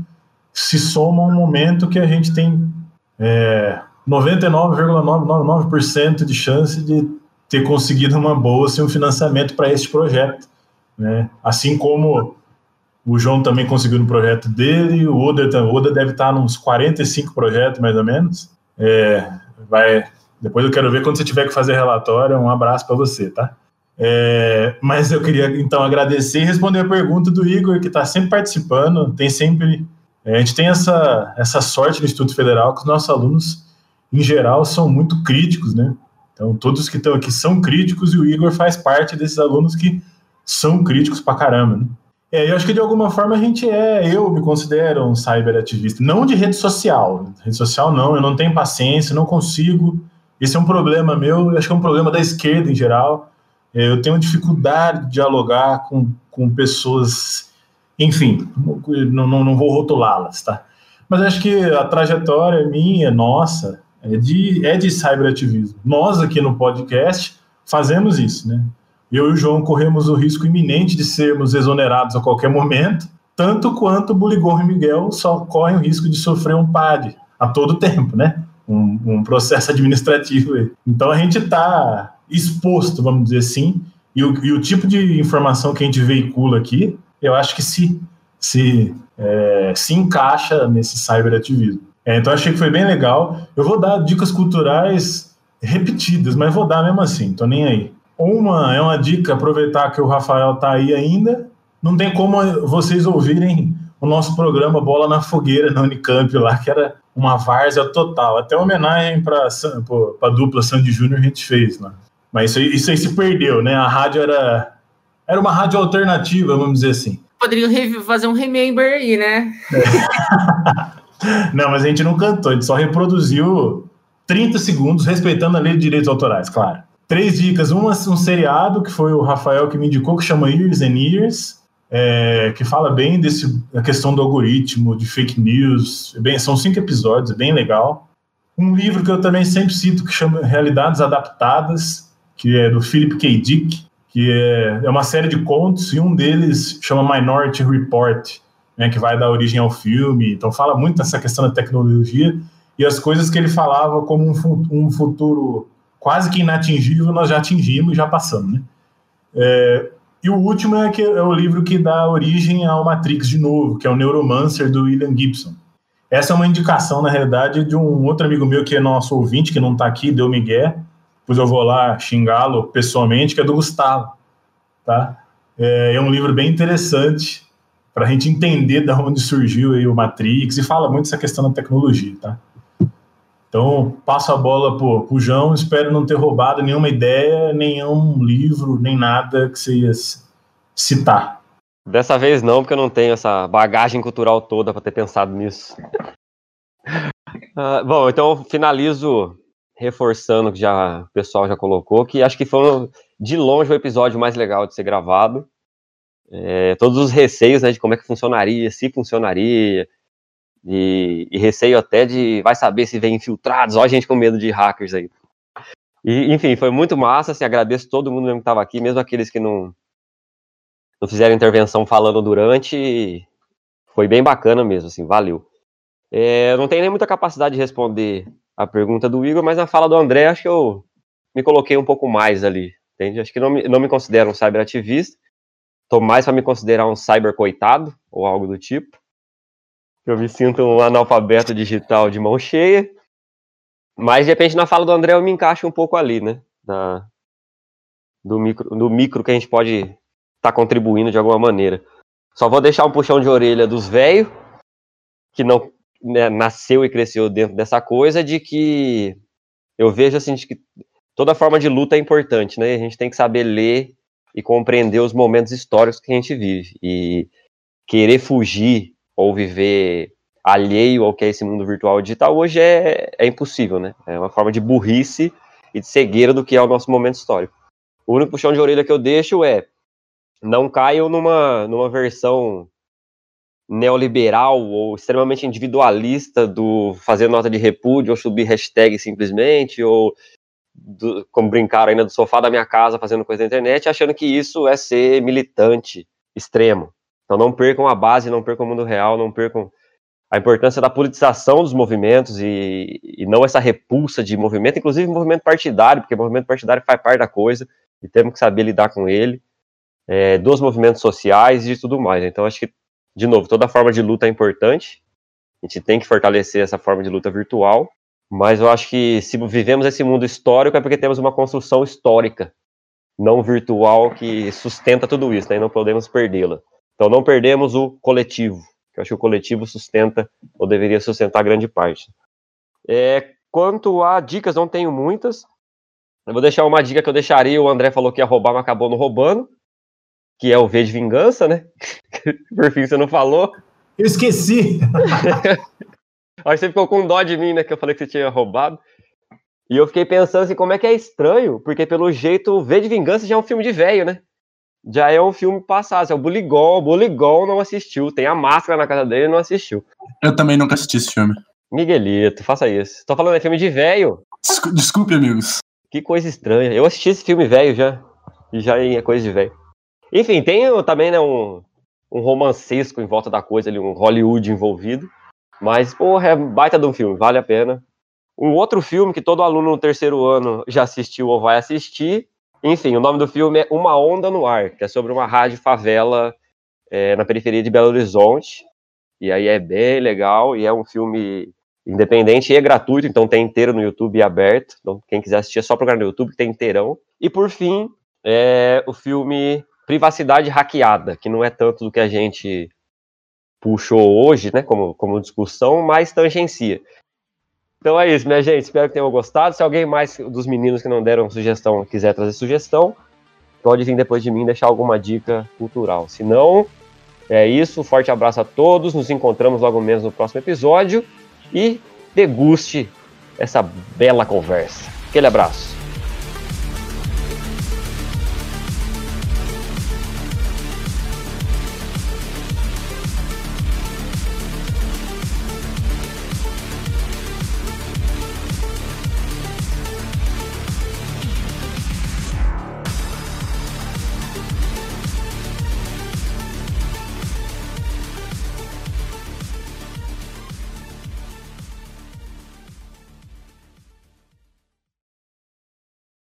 se soma um momento que a gente tem é, 99,999% de chance de ter conseguido uma bolsa e um financiamento para este projeto. Né? Assim como o João também conseguiu no projeto dele, o Oda, o Oda deve estar nos 45 projetos, mais ou menos. É, vai, depois eu quero ver quando você tiver que fazer relatório. Um abraço para você, tá? É, mas eu queria então agradecer e responder a pergunta do Igor, que está sempre participando, tem sempre. É, a gente tem essa, essa sorte no Instituto Federal que os nossos alunos, em geral, são muito críticos, né? Então, todos que estão aqui são críticos e o Igor faz parte desses alunos que são críticos pra caramba, né? É, eu acho que de alguma forma a gente é, eu me considero um cyberativista, não de rede social. Rede social não, eu não tenho paciência, não consigo. Esse é um problema meu, eu acho que é um problema da esquerda em geral. É, eu tenho dificuldade de dialogar com, com pessoas, enfim, não, não, não vou rotulá-las, tá? Mas acho que a trajetória minha, nossa, é de, é de cyberativismo. Nós aqui no podcast fazemos isso, né? Eu e o João corremos o risco iminente de sermos exonerados a qualquer momento, tanto quanto o Buligor e Miguel só correm o risco de sofrer um PAD a todo tempo, né? Um, um processo administrativo. Então a gente está exposto, vamos dizer assim, e o, e o, tipo de informação que a gente veicula aqui, eu acho que se, se, é, se encaixa nesse cyberativismo. É, então achei que foi bem legal. Eu vou dar dicas culturais repetidas, mas vou dar mesmo assim, tô nem aí. Uma é uma dica, aproveitar que o Rafael tá aí ainda. Não tem como vocês ouvirem o nosso programa Bola na Fogueira na Unicamp lá, que era uma várzea total. Até homenagem para a dupla Sandy Júnior a gente fez lá. Mas isso aí, isso aí se perdeu, né? A rádio era, era uma rádio alternativa, vamos dizer assim. Poderiam fazer um remember aí, né? É. Não, mas a gente não cantou, a gente só reproduziu 30 segundos, respeitando a lei de direitos autorais, claro. Três dicas. Uma, um seriado que foi o Rafael que me indicou, que chama Years and Years, é, que fala bem desse, da questão do algoritmo, de fake news. É bem, são cinco episódios, é bem legal. Um livro que eu também sempre cito, que chama Realidades Adaptadas, que é do Philip K. Dick, que é, é uma série de contos, e um deles chama Minority Report, né, que vai dar origem ao filme. Então fala muito dessa questão da tecnologia e as coisas que ele falava como um, futuro quase que inatingível, nós já atingimos e já passamos, né? É, e o último é, que é o livro que dá origem ao Matrix de novo, que é o Neuromancer, do William Gibson. Essa é uma indicação, na realidade, de um outro amigo meu que é nosso ouvinte, que não está aqui, deu Miguel, pois eu vou lá xingá-lo pessoalmente, que é do Gustavo, tá? É, é um livro bem interessante, para a gente entender de onde surgiu aí o Matrix e fala muito essa questão da tecnologia, tá? Então, passo a bola pro, pro João, espero não ter roubado nenhuma ideia, nenhum livro, nem nada que você ia citar. Dessa vez não, porque eu não tenho essa bagagem cultural toda para ter pensado nisso. uh, bom, então finalizo reforçando que já o pessoal já colocou, que acho que foi de longe o episódio mais legal de ser gravado é, todos os receios né, de como é que funcionaria, se funcionaria, e, e, receio até de vai saber se vem infiltrados, ó, a gente com medo de hackers aí. E, enfim, foi muito massa, assim, agradeço todo mundo mesmo que estava aqui, mesmo aqueles que não, não fizeram intervenção falando durante, foi bem bacana mesmo, assim, valeu. É, não tenho nem muita capacidade de responder a pergunta do Igor, mas na fala do André, acho que eu me coloquei um pouco mais ali, entende? Acho que não me, não me considero um cyberativista, Tô mais para me considerar um cyber coitado ou algo do tipo. Eu me sinto um analfabeto digital de mão cheia. Mas de repente na fala do André eu me encaixo um pouco ali, né? Da, do, micro, do micro que a gente pode estar tá contribuindo de alguma maneira. Só vou deixar um puxão de orelha dos velhos, que não né, nasceu e cresceu dentro dessa coisa, de que eu vejo assim, que toda forma de luta é importante, né? A gente tem que saber ler e compreender os momentos históricos que a gente vive. E querer fugir ou viver alheio ao que é esse mundo virtual digital hoje é, é impossível, né? É uma forma de burrice e de cegueira do que é o nosso momento histórico. O único puxão de orelha que eu deixo é não caiam numa, numa versão neoliberal ou extremamente individualista do fazer nota de repúdio ou subir hashtag simplesmente ou do, como brincaram ainda do sofá da minha casa fazendo coisa na internet, achando que isso é ser militante extremo. Então não percam a base, não percam o mundo real, não percam a importância da politização dos movimentos e, e não essa repulsa de movimento, inclusive movimento partidário, porque movimento partidário faz parte da coisa e temos que saber lidar com ele, é, dos movimentos sociais e de tudo mais. Então, acho que, de novo, toda forma de luta é importante, a gente tem que fortalecer essa forma de luta virtual, mas eu acho que se vivemos esse mundo histórico é porque temos uma construção histórica, não virtual, que sustenta tudo isso, né, e não podemos perdê-la. Então, não perdemos o coletivo, que eu acho que o coletivo sustenta, ou deveria sustentar grande parte. É, quanto a dicas, não tenho muitas. Eu vou deixar uma dica que eu deixaria, o André falou que ia roubar, mas acabou não roubando, que é o V de Vingança, né? Por fim, você não falou. Eu esqueci! Aí você ficou com dó de mim, né? Que eu falei que você tinha roubado. E eu fiquei pensando assim, como é que é estranho, porque pelo jeito V de Vingança já é um filme de velho, né? Já é um filme passado, é o Buligol, o Buligol não assistiu, tem a máscara na casa dele e não assistiu. Eu também nunca assisti esse filme. Miguelito, faça isso. Tô falando, é filme de velho. Desculpe, desculpe, amigos. Que coisa estranha. Eu assisti esse filme velho já. E já é coisa de velho. Enfim, tem também, né, um, um romancesco em volta da coisa ali, um Hollywood envolvido. Mas, porra, é baita de um filme, vale a pena. Um outro filme que todo aluno no terceiro ano já assistiu ou vai assistir. Enfim, o nome do filme é Uma Onda no Ar, que é sobre uma rádio favela é, na periferia de Belo Horizonte. E aí é bem legal, e é um filme independente e é gratuito, então tem inteiro no YouTube aberto. Então, quem quiser assistir é só procurar no YouTube, tem inteirão. E por fim, é o filme Privacidade Hackeada, que não é tanto do que a gente puxou hoje, né, como, como discussão, mas tangencia. Então é isso, minha gente. Espero que tenham gostado. Se alguém mais dos meninos que não deram sugestão quiser trazer sugestão, pode vir depois de mim deixar alguma dica cultural. Se não, é isso. Forte abraço a todos. Nos encontramos logo menos no próximo episódio. E deguste essa bela conversa. Aquele abraço.